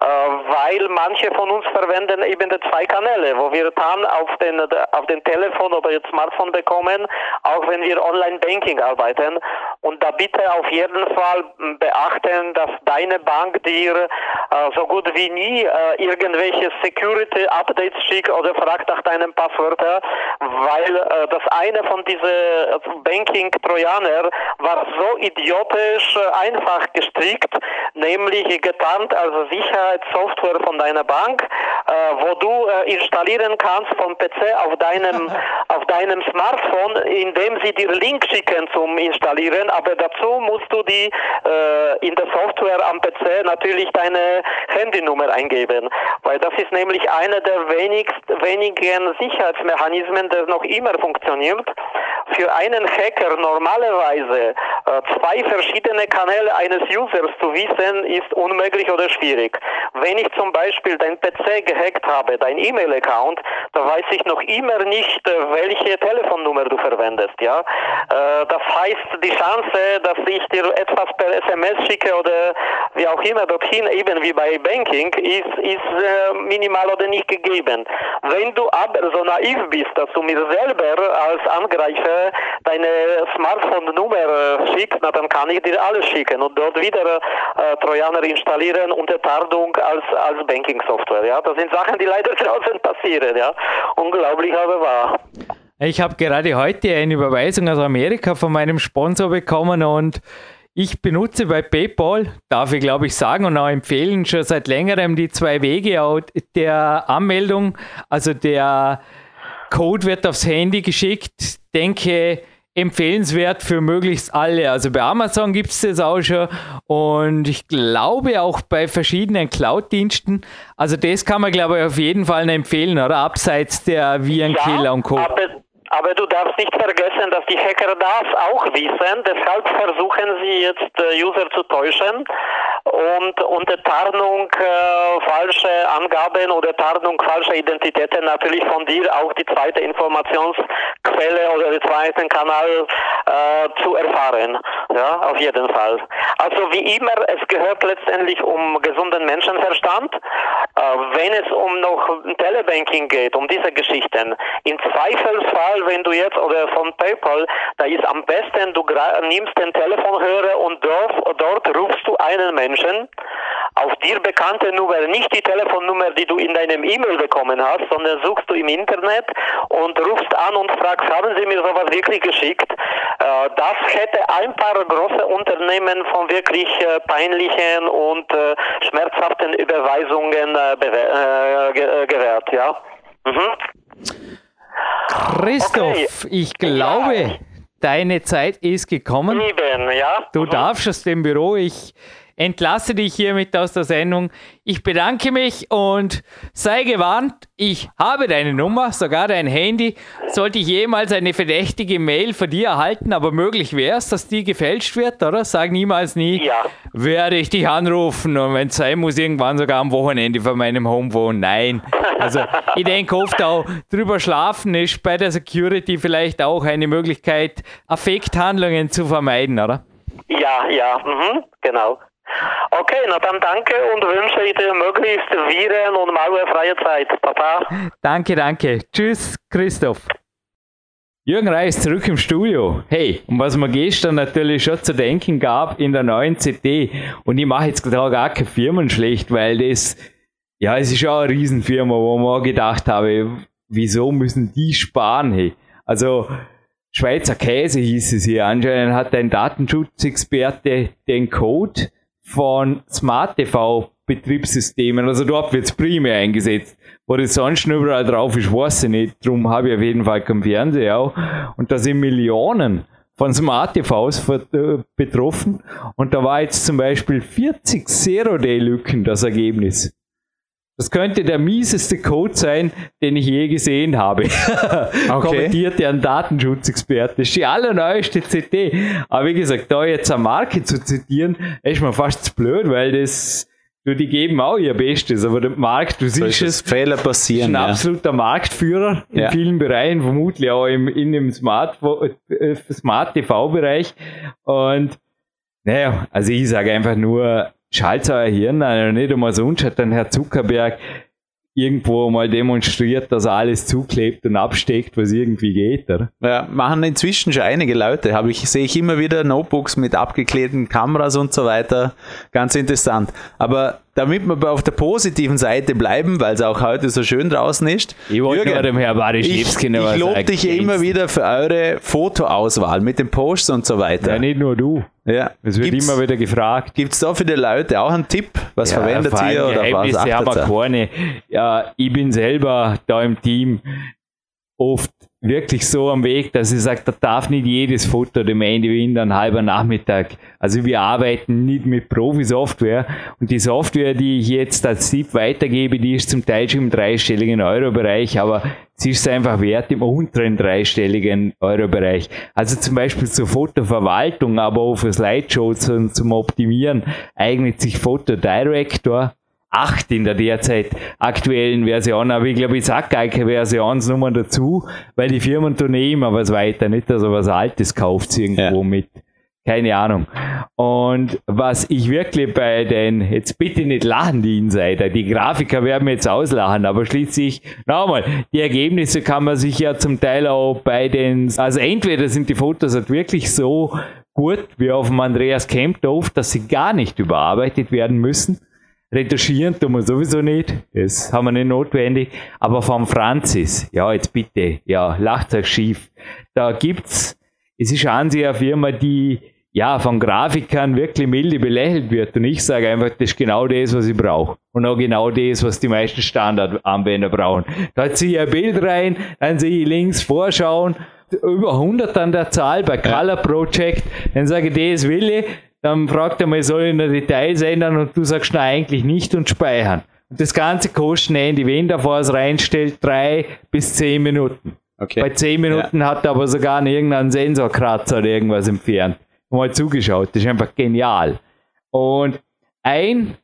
weil manche von uns verwenden eben die zwei Kanäle, wo wir dann auf den, auf den Telefon oder jetzt Smartphone bekommen, auch wenn wir Online-Banking arbeiten. Und da bitte auf jeden Fall beachten, dass deine Bank dir äh, so gut wie nie äh, irgendwelche Security-Updates schickt oder fragt nach deinem Passwörter, weil äh, das eine von diesen äh, Banking-Trojaner war so idiotisch äh, einfach gestrickt, nämlich getarnt als Sicherheitssoftware von deiner Bank, äh, wo du installieren kannst vom PC auf deinem, <laughs> auf deinem Smartphone, indem sie dir Link schicken zum Installieren aber dazu musst du die äh, in der Software am PC natürlich deine Handynummer eingeben, weil das ist nämlich einer der wenigst, wenigen Sicherheitsmechanismen, der noch immer funktioniert. Für einen Hacker normalerweise äh, zwei verschiedene Kanäle eines Users zu wissen, ist unmöglich oder schwierig. Wenn ich zum Beispiel dein PC gehackt habe, dein E-Mail-Account, da weiß ich noch immer nicht, äh, welche Telefonnummer du verwendest. Ja, äh, das heißt, die Chance dass ich dir etwas per SMS schicke oder wie auch immer dorthin, eben wie bei Banking, ist, ist äh, minimal oder nicht gegeben. Wenn du aber so naiv bist, dass du mir selber als Angreifer deine Smartphone-Nummer schickst, na, dann kann ich dir alles schicken und dort wieder Trojaner installieren unter Tarnung als, als Banking-Software. Ja? Das sind Sachen, die leider <laughs> draußen passieren. Ja? Unglaublich, aber wahr. Ich habe gerade heute eine Überweisung aus Amerika von meinem Sponsor bekommen und ich benutze bei PayPal, darf ich glaube ich sagen und auch empfehlen, schon seit längerem die zwei Wege der Anmeldung. Also der Code wird aufs Handy geschickt. Denke, empfehlenswert für möglichst alle. Also bei Amazon gibt es das auch schon und ich glaube auch bei verschiedenen Cloud-Diensten. Also das kann man glaube ich auf jeden Fall empfehlen, oder? Abseits der Virenkiller ja, und Co. Aber aber du darfst nicht vergessen, dass die Hacker das auch wissen. Deshalb versuchen sie jetzt äh, User zu täuschen und unter Tarnung äh, falsche Angaben oder Tarnung falscher Identitäten natürlich von dir auch die zweite Informationsquelle oder den zweiten Kanal äh, zu erfahren. Ja, auf jeden Fall. Also wie immer, es gehört letztendlich um gesunden Menschenverstand. Äh, wenn es um noch Telebanking geht, um diese Geschichten, im Zweifelsfall, wenn du jetzt oder von PayPal, da ist am besten, du nimmst den Telefonhörer und dort, dort rufst du einen Menschen auf dir bekannte Nummer, nicht die Telefonnummer, die du in deinem E-Mail bekommen hast, sondern suchst du im Internet und rufst an und fragst, haben Sie mir sowas wirklich geschickt? Äh, das hätte ein paar große Unternehmen von wirklich äh, peinlichen und äh, schmerzhaften Überweisungen gewährt, ja. Mhm. Christoph, okay. ich glaube, ja. deine Zeit ist gekommen. Eben, ja. Du mhm. darfst aus dem Büro. Ich entlasse dich hiermit aus der Sendung. Ich bedanke mich und sei gewarnt, ich habe deine Nummer, sogar dein Handy. Sollte ich jemals eine verdächtige Mail von dir erhalten, aber möglich wäre es, dass die gefälscht wird, oder? Sag niemals nie, ja. werde ich dich anrufen und wenn es sein muss, irgendwann sogar am Wochenende von meinem Homephone. Nein. Also ich denke oft auch, drüber schlafen ist bei der Security vielleicht auch eine Möglichkeit, Affekthandlungen zu vermeiden, oder? Ja, ja, mhm, genau. Okay, na dann danke und wünsche dir möglichst viren- und malwarefreie Zeit. Papa. Danke, danke. Tschüss, Christoph. Jürgen Reis zurück im Studio. Hey, und was mir gestern natürlich schon zu denken gab in der neuen CT, und ich mache jetzt da gar keine Firmen schlecht, weil das, ja, es ist auch eine Riesenfirma, wo man gedacht habe, wieso müssen die sparen? Hey? Also, Schweizer Käse hieß es hier. Anscheinend hat ein Datenschutzexperte den Code von Smart TV Betriebssystemen, also dort wird es primär eingesetzt. Wo das sonst überall drauf ist, weiß ich nicht. Darum habe ich auf jeden Fall keinen Fernseher auch. Und da sind Millionen von Smart TVs betroffen. Und da war jetzt zum Beispiel 40 Zero-Day-Lücken das Ergebnis. Das könnte der mieseste Code sein, den ich je gesehen habe. <laughs> okay. Kommentiert ja ein Datenschutzexperte. Das ist die allerneueste CT. Aber wie gesagt, da jetzt eine Marke zu zitieren, ist mir fast zu blöd, weil das, du, die geben auch ihr Bestes. Aber der Markt, du siehst es, Fehler passieren. Ist ein ja. absoluter Marktführer in ja. vielen Bereichen, vermutlich auch im, in dem Smart, äh, Smart TV-Bereich. Und, naja, also ich sage einfach nur, schaltet euer Hirn ein, nicht einmal sonst hat dann Herr Zuckerberg irgendwo mal demonstriert, dass er alles zuklebt und absteckt, was irgendwie geht. Oder? Ja, machen inzwischen schon einige Leute. Habe ich, sehe ich immer wieder Notebooks mit abgeklebten Kameras und so weiter. Ganz interessant. Aber damit wir auf der positiven Seite bleiben, weil es auch heute so schön draußen ist. Ich wollte Jürgen, dem Herr ich, ich lobe dich ja immer wieder für eure Fotoauswahl mit den Posts und so weiter. Ja, nicht nur du. Ja. Es wird gibt's, immer wieder gefragt. Gibt es da für die Leute auch einen Tipp? Was ja, verwendet ihr oder was achtet keine. Ja, ich bin selber da im Team oft wirklich so am Weg, dass ich sage, da darf nicht jedes Foto dem Ende in ein halber Nachmittag. Also wir arbeiten nicht mit Profi-Software und die Software, die ich jetzt als Tipp weitergebe, die ist zum Teil schon im dreistelligen Euro-Bereich, aber sie ist einfach wert im unteren dreistelligen Euro-Bereich. Also zum Beispiel zur Fotoverwaltung, aber auch für Slideshows und zum Optimieren eignet sich Fotodirector 8 in der derzeit aktuellen Version, aber ich glaube, ich sage gar keine Versionsnummer dazu, weil die Firmen tun eh immer was weiter, nicht dass er was Altes kauft irgendwo ja. mit. Keine Ahnung. Und was ich wirklich bei den, jetzt bitte nicht lachen, die Insider, die Grafiker werden jetzt auslachen, aber schließlich, nochmal, die Ergebnisse kann man sich ja zum Teil auch bei den, also entweder sind die Fotos halt wirklich so gut wie auf dem Andreas Kempdorf, dass sie gar nicht überarbeitet werden müssen, Retuschieren tun wir sowieso nicht. Das haben wir nicht notwendig. Aber vom Franzis, ja, jetzt bitte, ja, lacht euch schief. Da gibt's, es ist an sich Firma, die, ja, von Grafikern wirklich milde belächelt wird. Und ich sage einfach, das ist genau das, was ich brauche. Und auch genau das, was die meisten Standardanwender brauchen. Da ziehe ich ein Bild rein, dann sehe ich links vorschauen, über 100 an der Zahl bei Color Project, dann sage ich, das will ich, dann fragt er mal, soll ich eine Details ändern und du sagst, nein, eigentlich nicht und speichern. Und das Ganze kostet Handy, wenn davor es reinstellt, drei bis zehn Minuten. Okay. Bei zehn Minuten ja. hat er aber sogar irgendeinen Sensorkratzer oder irgendwas entfernt. Mal zugeschaut, das ist einfach genial. Und ein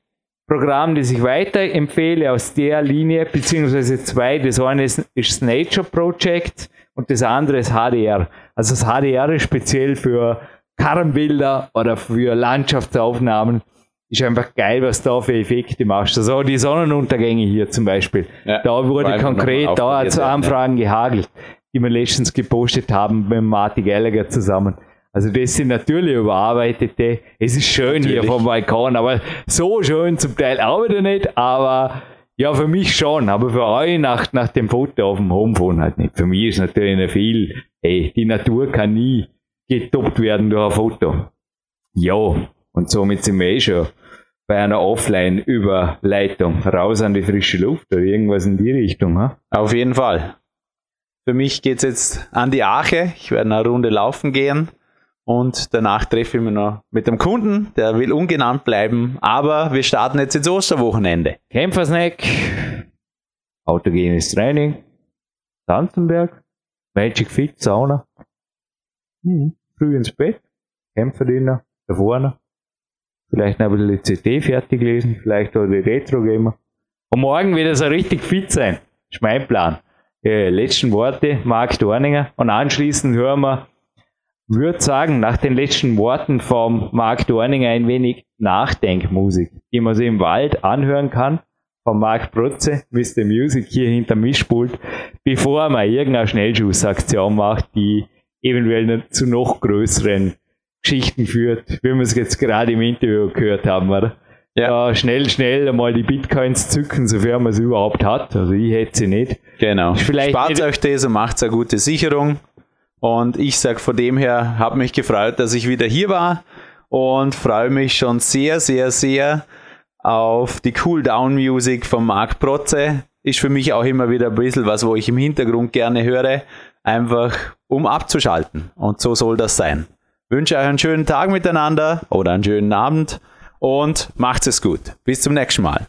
Programm, das ich weiterempfehle aus der Linie, beziehungsweise zwei, das eine ist, ist das Nature Project und das andere ist HDR. Also das HDR ist speziell für Karrenbilder oder für Landschaftsaufnahmen. Ist einfach geil, was da für Effekte machst. Also die Sonnenuntergänge hier zum Beispiel. Ja, da wurde konkret, da hat es Anfragen ja. gehagelt, die wir letztens gepostet haben mit Marty Gallagher zusammen. Also das sind natürlich überarbeitete. Es ist schön natürlich. hier vom Balkon, aber so schön zum Teil auch wieder nicht. Aber ja, für mich schon. Aber für euch nach, nach dem Foto auf dem Homephone halt nicht. Für mich ist natürlich nicht viel. Ey, die Natur kann nie getoppt werden durch ein Foto. Ja, und somit sind wir eh schon bei einer Offline-Überleitung raus an die frische Luft oder irgendwas in die Richtung. Ha? Auf jeden Fall. Für mich geht es jetzt an die Ache. Ich werde eine Runde laufen gehen und danach treffe ich mich noch mit dem Kunden, der will ungenannt bleiben, aber wir starten jetzt ins Osterwochenende. Kämpfersnack, autogenes Training, Tanzenberg, Magic Fit, Sauna. Mhm. Früh ins Bett, Kämpferdiener, da vorne. Vielleicht noch ein bisschen die CD fertig lesen, vielleicht auch die Retro-Gamer. Und morgen wird er so richtig fit sein. Ist mein Plan. Äh, letzten Worte, Marc Dorninger. Und anschließend hören wir würde sagen, nach den letzten Worten vom Marc Dorninger ein wenig Nachdenkmusik, die man sich im Wald anhören kann, von Marc Protze, Mr. Music hier hinter Mischpult, bevor man irgendeine Schnellschussaktion macht, die eventuell zu noch größeren Geschichten führt, wie wir es jetzt gerade im Interview gehört haben, oder? Ja. ja schnell, schnell einmal die Bitcoins zücken, sofern man es überhaupt hat. Also ich hätte sie nicht. Genau. Spart euch das und macht eine gute Sicherung. Und ich sage von dem her, habe mich gefreut, dass ich wieder hier war und freue mich schon sehr, sehr, sehr auf die Cool-Down-Musik von Marc Protze. Ist für mich auch immer wieder ein bisschen was, wo ich im Hintergrund gerne höre, einfach um abzuschalten. Und so soll das sein. wünsche euch einen schönen Tag miteinander oder einen schönen Abend und macht es gut. Bis zum nächsten Mal.